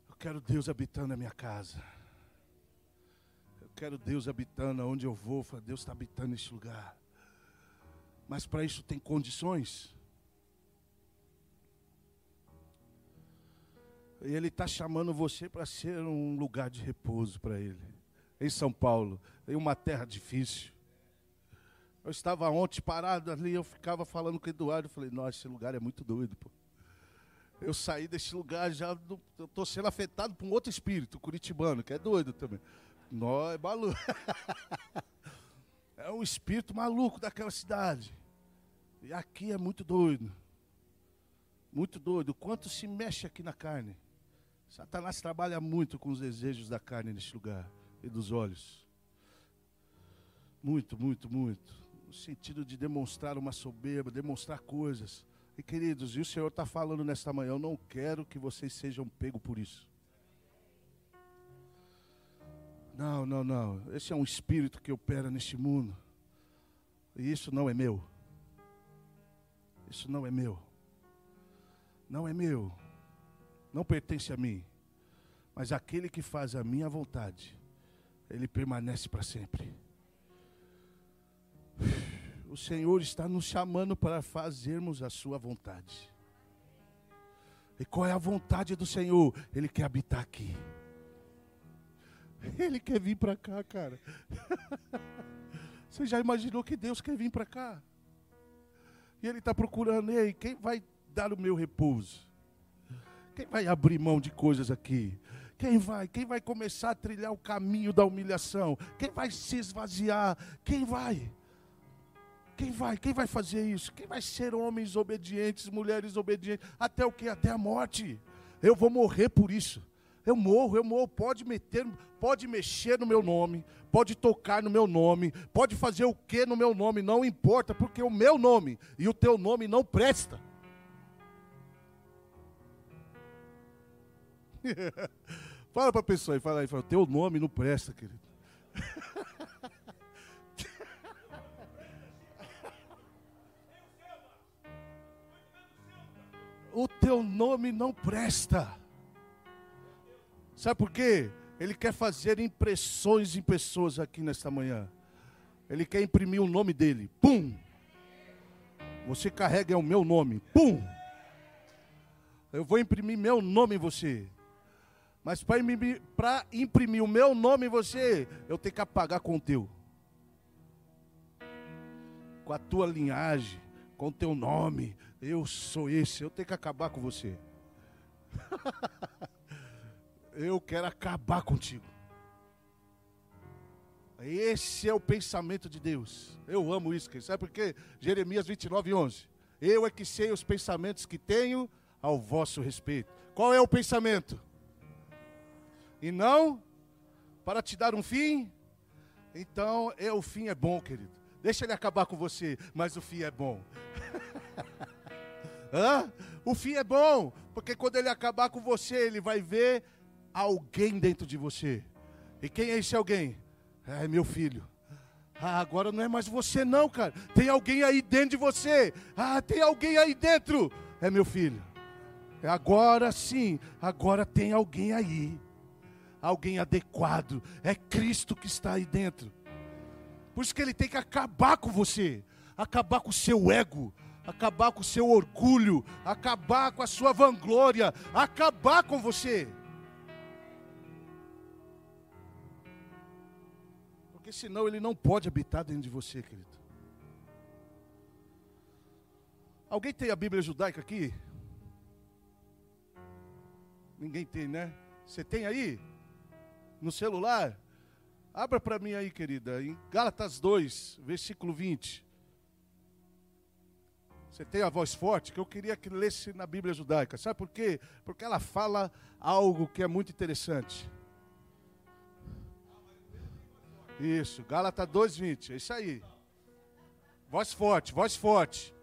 Eu quero Deus habitando na minha casa. Eu quero Deus habitando onde eu vou. Deus está habitando neste lugar. Mas para isso tem condições. Ele está chamando você para ser um lugar de repouso para Ele. Em São Paulo, em uma terra difícil. Eu estava ontem parado ali, eu ficava falando com o Eduardo, eu falei, nossa, esse lugar é muito doido, pô. Eu saí desse lugar já, estou sendo afetado por um outro espírito, curitibano, que é doido também. Nó, é maluco. (laughs) é um espírito maluco daquela cidade. E aqui é muito doido. Muito doido. Quanto se mexe aqui na carne. Satanás trabalha muito com os desejos da carne neste lugar e dos olhos. Muito, muito, muito. No sentido de demonstrar uma soberba, demonstrar coisas. E queridos, e o Senhor está falando nesta manhã, eu não quero que vocês sejam pegos por isso. Não, não, não. Esse é um espírito que opera neste mundo. E isso não é meu. Isso não é meu. Não é meu não pertence a mim, mas aquele que faz a minha vontade, ele permanece para sempre. O Senhor está nos chamando para fazermos a sua vontade. E qual é a vontade do Senhor? Ele quer habitar aqui. Ele quer vir para cá, cara. (laughs) Você já imaginou que Deus quer vir para cá? E Ele está procurando, ei, quem vai dar o meu repouso? Quem vai abrir mão de coisas aqui? Quem vai? Quem vai começar a trilhar o caminho da humilhação? Quem vai se esvaziar? Quem vai? Quem vai? Quem vai fazer isso? Quem vai ser homens obedientes, mulheres obedientes? Até o que? Até a morte. Eu vou morrer por isso. Eu morro, eu morro. Pode meter, pode mexer no meu nome, pode tocar no meu nome, pode fazer o que no meu nome, não importa, porque o meu nome e o teu nome não presta. (laughs) fala para a pessoa e fala aí, fala, teu nome não presta, querido. (laughs) o teu nome não presta. Sabe por quê? Ele quer fazer impressões em pessoas aqui nesta manhã. Ele quer imprimir o nome dele. Pum! Você carrega o meu nome. Pum! Eu vou imprimir meu nome em você. Mas para imprimir, o meu nome em você, eu tenho que apagar com o teu. com a tua linhagem, com o teu nome. Eu sou esse, eu tenho que acabar com você. (laughs) eu quero acabar contigo. Esse é o pensamento de Deus. Eu amo isso, sabe por quê? Jeremias 29, 11. Eu é que sei os pensamentos que tenho ao vosso respeito. Qual é o pensamento? E não para te dar um fim? Então, é, o fim é bom, querido. Deixa ele acabar com você, mas o fim é bom. (laughs) Hã? O fim é bom, porque quando ele acabar com você, ele vai ver alguém dentro de você. E quem é esse alguém? É meu filho. Ah, agora não é mais você não, cara. Tem alguém aí dentro de você. Ah, tem alguém aí dentro. É meu filho. Agora sim, agora tem alguém aí. Alguém adequado. É Cristo que está aí dentro. Por isso que ele tem que acabar com você, acabar com o seu ego, acabar com o seu orgulho, acabar com a sua vanglória, acabar com você. Porque senão ele não pode habitar dentro de você, querido. Alguém tem a Bíblia judaica aqui? Ninguém tem, né? Você tem aí? No celular? Abra para mim aí, querida, em Gálatas 2, versículo 20. Você tem a voz forte que eu queria que lesse na Bíblia judaica. Sabe por quê? Porque ela fala algo que é muito interessante. Isso, Gálatas 2:20, é isso aí. Voz forte, voz forte.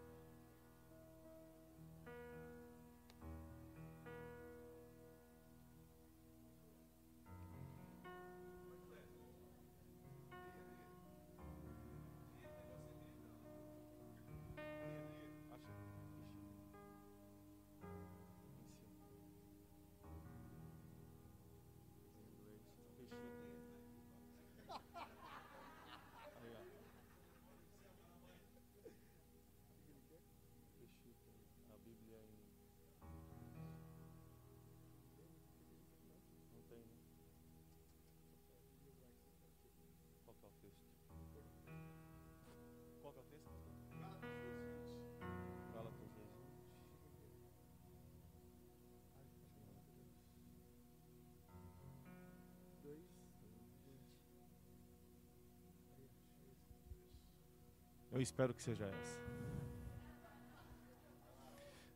Eu espero que seja essa.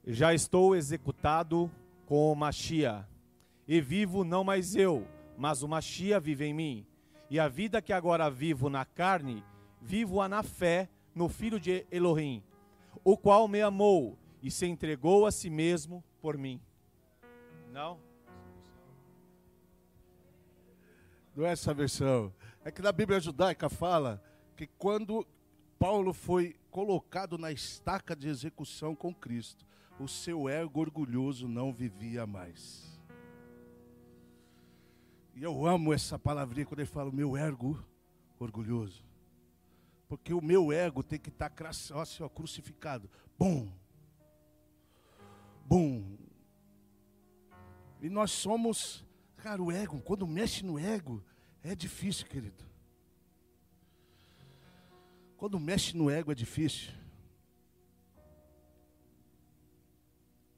Já estou executado com o Machia, e vivo não mais eu, mas o Machia vive em mim. E a vida que agora vivo na carne, vivo-a na fé no Filho de Elohim, o qual me amou e se entregou a si mesmo por mim. Não? Não é essa versão. É que na Bíblia judaica fala que quando Paulo foi colocado na estaca de execução com Cristo. O seu ego orgulhoso não vivia mais. E eu amo essa palavrinha quando ele fala meu ego orgulhoso. Porque o meu ego tem que estar tá assim, ó, crucificado. Bum. Bum. E nós somos, cara, o ego, quando mexe no ego, é difícil, querido. Quando mexe no ego é difícil.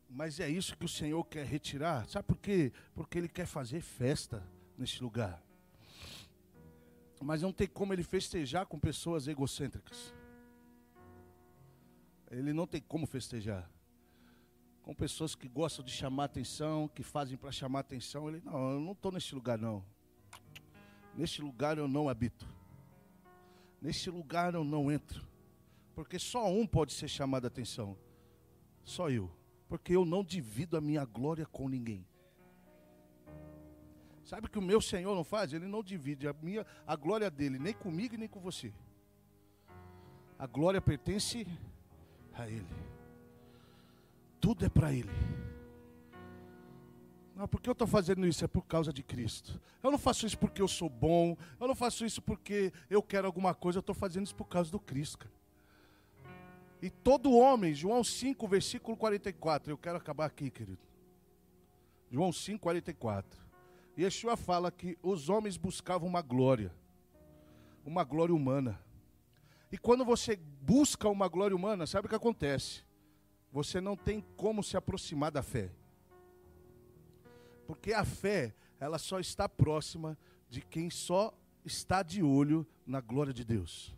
Mas é isso que o Senhor quer retirar. Sabe por quê? Porque Ele quer fazer festa neste lugar. Mas não tem como Ele festejar com pessoas egocêntricas. Ele não tem como festejar. Com pessoas que gostam de chamar atenção, que fazem para chamar atenção. Ele, não, eu não estou neste lugar não. Neste lugar eu não habito. Neste lugar eu não entro. Porque só um pode ser chamado a atenção. Só eu. Porque eu não divido a minha glória com ninguém. Sabe o que o meu Senhor não faz? Ele não divide a minha a glória dele nem comigo nem com você. A glória pertence a ele. Tudo é para ele. Não, por que eu estou fazendo isso? É por causa de Cristo. Eu não faço isso porque eu sou bom. Eu não faço isso porque eu quero alguma coisa. Eu estou fazendo isso por causa do Cristo. Cara. E todo homem, João 5, versículo 44. Eu quero acabar aqui, querido. João 5, 44. Yeshua fala que os homens buscavam uma glória. Uma glória humana. E quando você busca uma glória humana, sabe o que acontece? Você não tem como se aproximar da fé. Porque a fé, ela só está próxima de quem só está de olho na glória de Deus.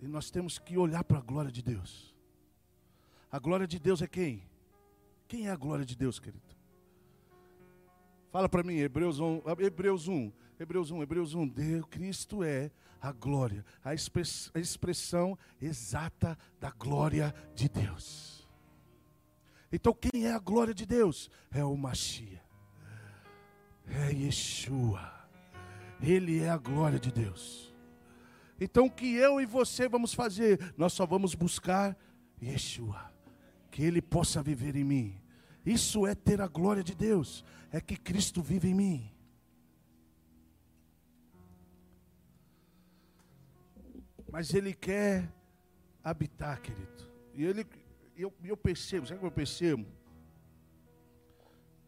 E nós temos que olhar para a glória de Deus. A glória de Deus é quem? Quem é a glória de Deus, querido? Fala para mim, Hebreus 1, Hebreus 1, Hebreus 1, Hebreus 1. Deus, Cristo é a glória, a expressão exata da glória de Deus. Então, quem é a glória de Deus? É o Machia, é Yeshua, Ele é a glória de Deus. Então, o que eu e você vamos fazer? Nós só vamos buscar Yeshua, que Ele possa viver em mim. Isso é ter a glória de Deus, é que Cristo vive em mim. Mas Ele quer habitar, querido. E ele, eu, eu percebo, sabe o que eu percebo?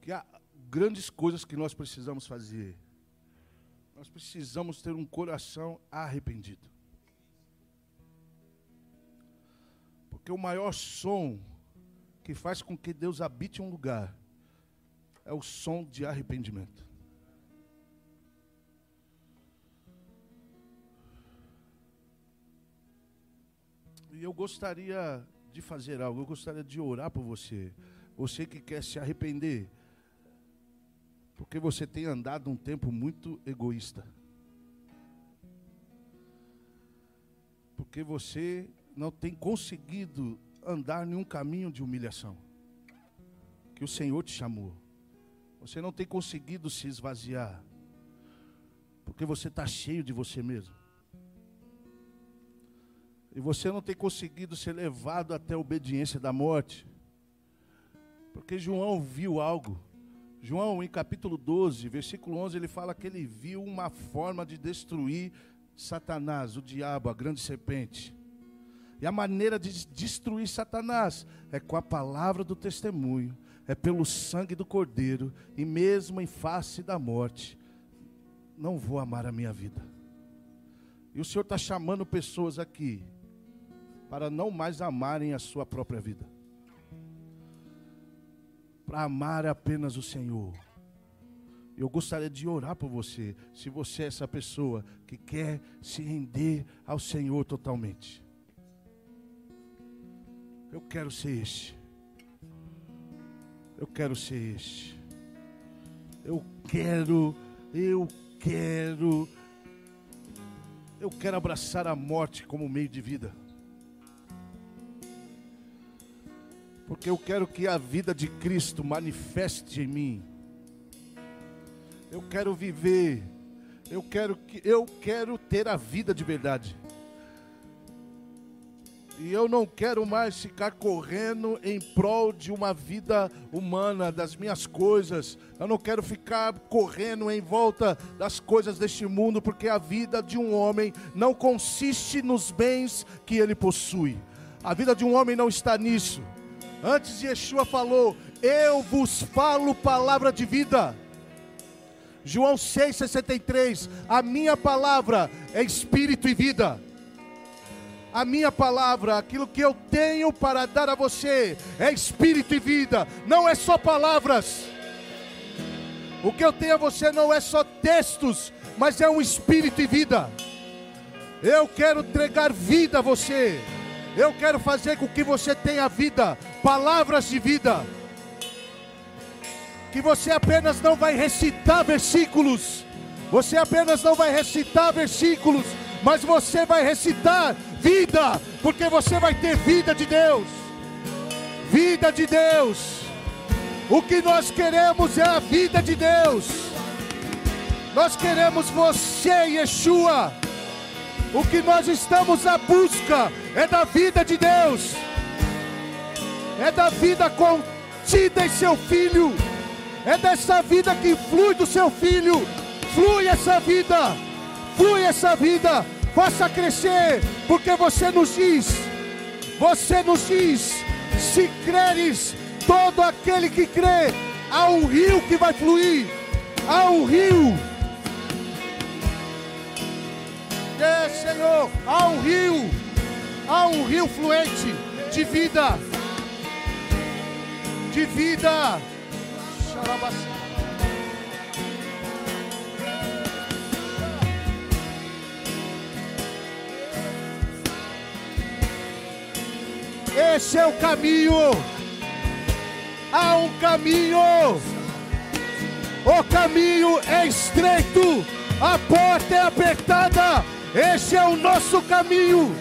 Que há grandes coisas que nós precisamos fazer. Nós precisamos ter um coração arrependido. Porque o maior som que faz com que Deus habite um lugar é o som de arrependimento. E eu gostaria de fazer algo, eu gostaria de orar por você. Você que quer se arrepender, porque você tem andado um tempo muito egoísta. Porque você não tem conseguido andar em um caminho de humilhação que o Senhor te chamou. Você não tem conseguido se esvaziar, porque você está cheio de você mesmo. E você não tem conseguido ser levado até a obediência da morte, porque João viu algo. João, em capítulo 12, versículo 11, ele fala que ele viu uma forma de destruir Satanás, o diabo, a grande serpente. E a maneira de destruir Satanás é com a palavra do testemunho, é pelo sangue do Cordeiro, e mesmo em face da morte, não vou amar a minha vida. E o Senhor está chamando pessoas aqui para não mais amarem a sua própria vida, para amar apenas o Senhor. Eu gostaria de orar por você, se você é essa pessoa que quer se render ao Senhor totalmente. Eu quero ser este. Eu quero ser este. Eu quero, eu quero, eu quero abraçar a morte como meio de vida. Porque eu quero que a vida de Cristo manifeste em mim. Eu quero viver. Eu quero que eu quero ter a vida de verdade. E eu não quero mais ficar correndo em prol de uma vida humana, das minhas coisas. Eu não quero ficar correndo em volta das coisas deste mundo, porque a vida de um homem não consiste nos bens que ele possui. A vida de um homem não está nisso. Antes Yeshua falou: Eu vos falo palavra de vida. João 6,63: A minha palavra é espírito e vida a minha palavra, aquilo que eu tenho para dar a você, é espírito e vida, não é só palavras. O que eu tenho a você não é só textos, mas é um espírito e vida. Eu quero entregar vida a você. Eu quero fazer com que você tenha vida, palavras de vida. Que você apenas não vai recitar versículos. Você apenas não vai recitar versículos, mas você vai recitar vida, porque você vai ter vida de Deus. Vida de Deus. O que nós queremos é a vida de Deus. Nós queremos você, Yeshua. O que nós estamos à busca é da vida de Deus. É da vida contida em seu filho. É dessa vida que flui do seu filho. Flui essa vida. Flui essa vida faça crescer, porque você nos diz, você nos diz, se creres, todo aquele que crê, há um rio que vai fluir, há um rio. Senhor, há um rio, há um rio fluente de vida, de vida. Esse é o caminho. Há um caminho. O caminho é estreito, a porta é apertada. Esse é o nosso caminho.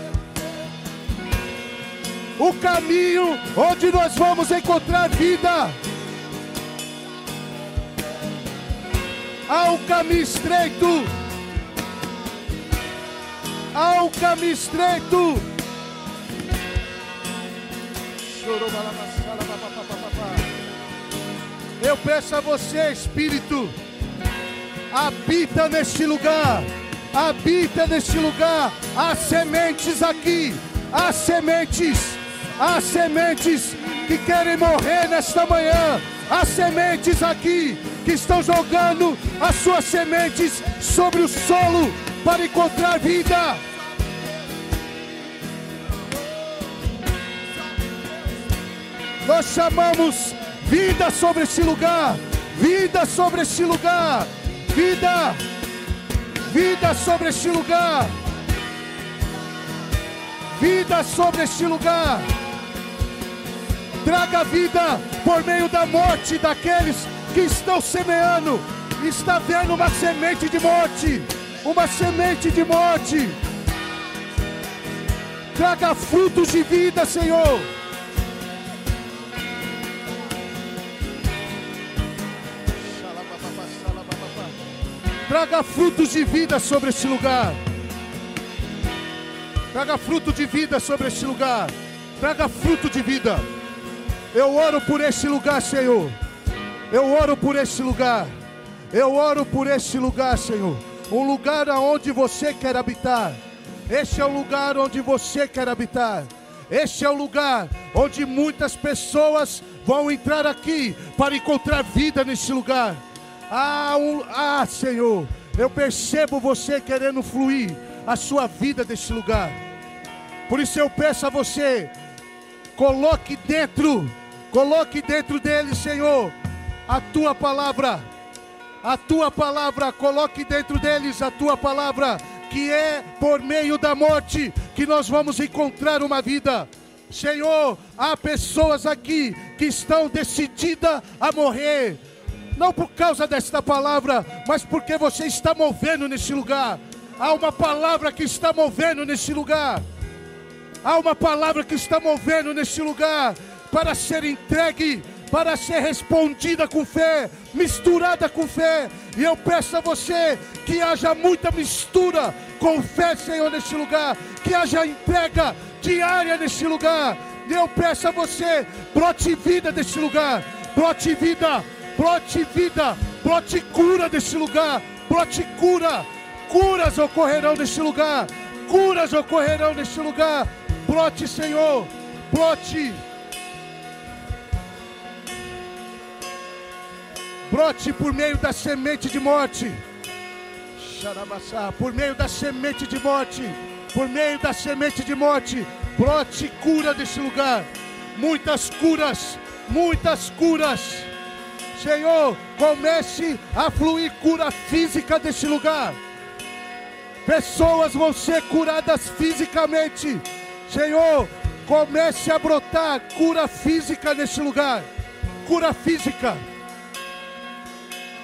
O caminho onde nós vamos encontrar vida. Há um caminho estreito. Há um caminho estreito. Eu peço a você, Espírito, habita neste lugar, habita neste lugar. Há sementes aqui, há sementes, há sementes que querem morrer nesta manhã. Há sementes aqui que estão jogando as suas sementes sobre o solo para encontrar vida. Nós chamamos vida sobre este lugar, vida sobre este lugar, vida, vida sobre este lugar, vida sobre este lugar. Traga vida por meio da morte daqueles que estão semeando. Está vendo uma semente de morte, uma semente de morte. Traga frutos de vida, Senhor. Traga frutos de vida sobre este lugar. Traga fruto de vida sobre este lugar. Traga fruto de vida. Eu oro por este lugar, Senhor. Eu oro por este lugar. Eu oro por este lugar, Senhor. Um lugar aonde você quer habitar. Este é o lugar onde você quer habitar. Este é o lugar onde muitas pessoas vão entrar aqui para encontrar vida neste lugar. Ah, um, ah, Senhor, eu percebo você querendo fluir a sua vida deste lugar. Por isso eu peço a você, coloque dentro, coloque dentro dele, Senhor, a tua palavra. A tua palavra, coloque dentro deles a tua palavra, que é por meio da morte que nós vamos encontrar uma vida. Senhor, há pessoas aqui que estão decididas a morrer não por causa desta palavra, mas porque você está movendo neste lugar. Há uma palavra que está movendo neste lugar. Há uma palavra que está movendo neste lugar para ser entregue, para ser respondida com fé, misturada com fé. E eu peço a você que haja muita mistura com fé, Senhor, neste lugar, que haja entrega diária neste lugar. E eu peço a você, brote vida deste lugar, brote vida brote vida, brote cura deste lugar, brote cura, curas ocorrerão neste lugar, curas ocorrerão neste lugar, brote, Senhor, brote. Brote por meio da semente de morte, por meio da semente de morte, por meio da semente de morte, brote cura deste lugar, muitas curas, muitas curas. Senhor, comece a fluir cura física deste lugar. Pessoas vão ser curadas fisicamente. Senhor, comece a brotar cura física neste lugar. Cura física.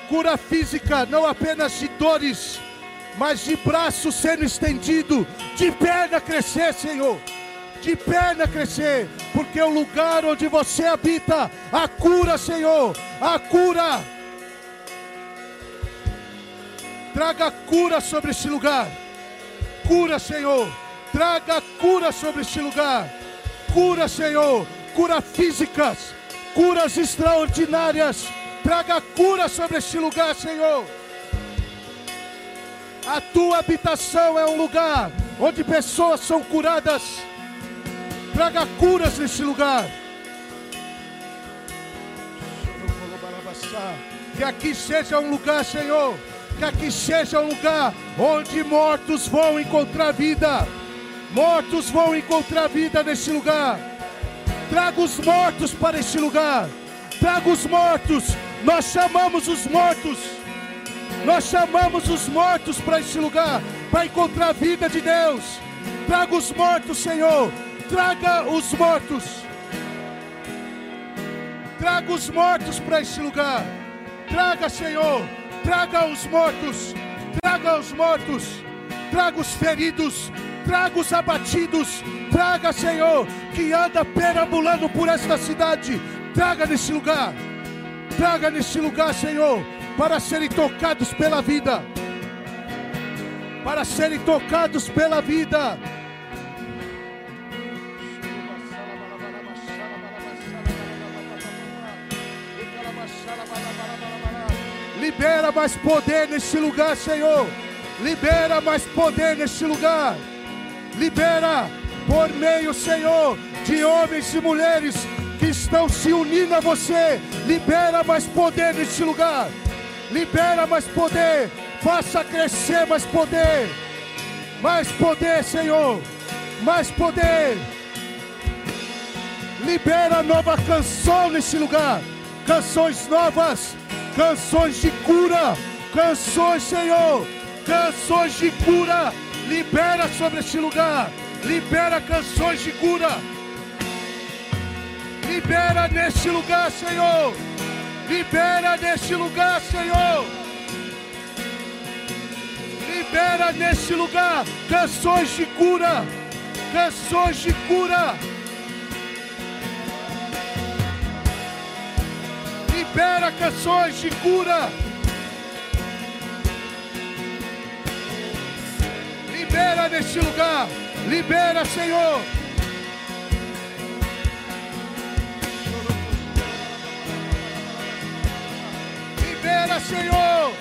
Cura física, não apenas de dores, mas de braço sendo estendido, de perna crescer, Senhor de perna crescer, porque o lugar onde você habita, a cura, Senhor, a cura. Traga cura sobre este lugar. Cura, Senhor. Traga cura sobre este lugar. Cura, Senhor. Cura físicas, curas extraordinárias. Traga cura sobre este lugar, Senhor. A tua habitação é um lugar onde pessoas são curadas Traga curas neste lugar. Que aqui seja um lugar, Senhor, que aqui seja um lugar onde mortos vão encontrar vida. Mortos vão encontrar vida neste lugar. Traga os mortos para este lugar. Traga os mortos. Nós chamamos os mortos. Nós chamamos os mortos para este lugar, para encontrar a vida de Deus. Traga os mortos, Senhor. Traga os mortos. Traga os mortos para este lugar. Traga, Senhor. Traga os mortos. Traga os mortos. Traga os feridos. Traga os abatidos. Traga, Senhor, que anda perambulando por esta cidade. Traga neste lugar. Traga neste lugar, Senhor, para serem tocados pela vida. Para serem tocados pela vida. Libera mais poder neste lugar, Senhor. Libera mais poder neste lugar. Libera por meio, Senhor, de homens e mulheres que estão se unindo a você. Libera mais poder neste lugar. Libera mais poder. Faça crescer mais poder. Mais poder, Senhor. Mais poder. Libera nova canção neste lugar. Canções novas. Canções de cura. Canções, Senhor. Canções de cura. Libera sobre este lugar. Libera canções de cura. Libera neste lugar, Senhor. Libera neste lugar, Senhor. Libera neste lugar canções de cura. Canções de cura. Libera canções de cura. Libera neste lugar. Libera, Senhor. Libera, Senhor.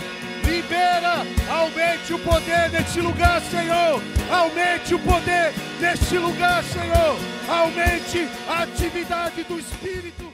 Libera. Aumente o poder neste lugar, Senhor. Aumente o poder neste lugar, Senhor. Aumente a atividade do Espírito.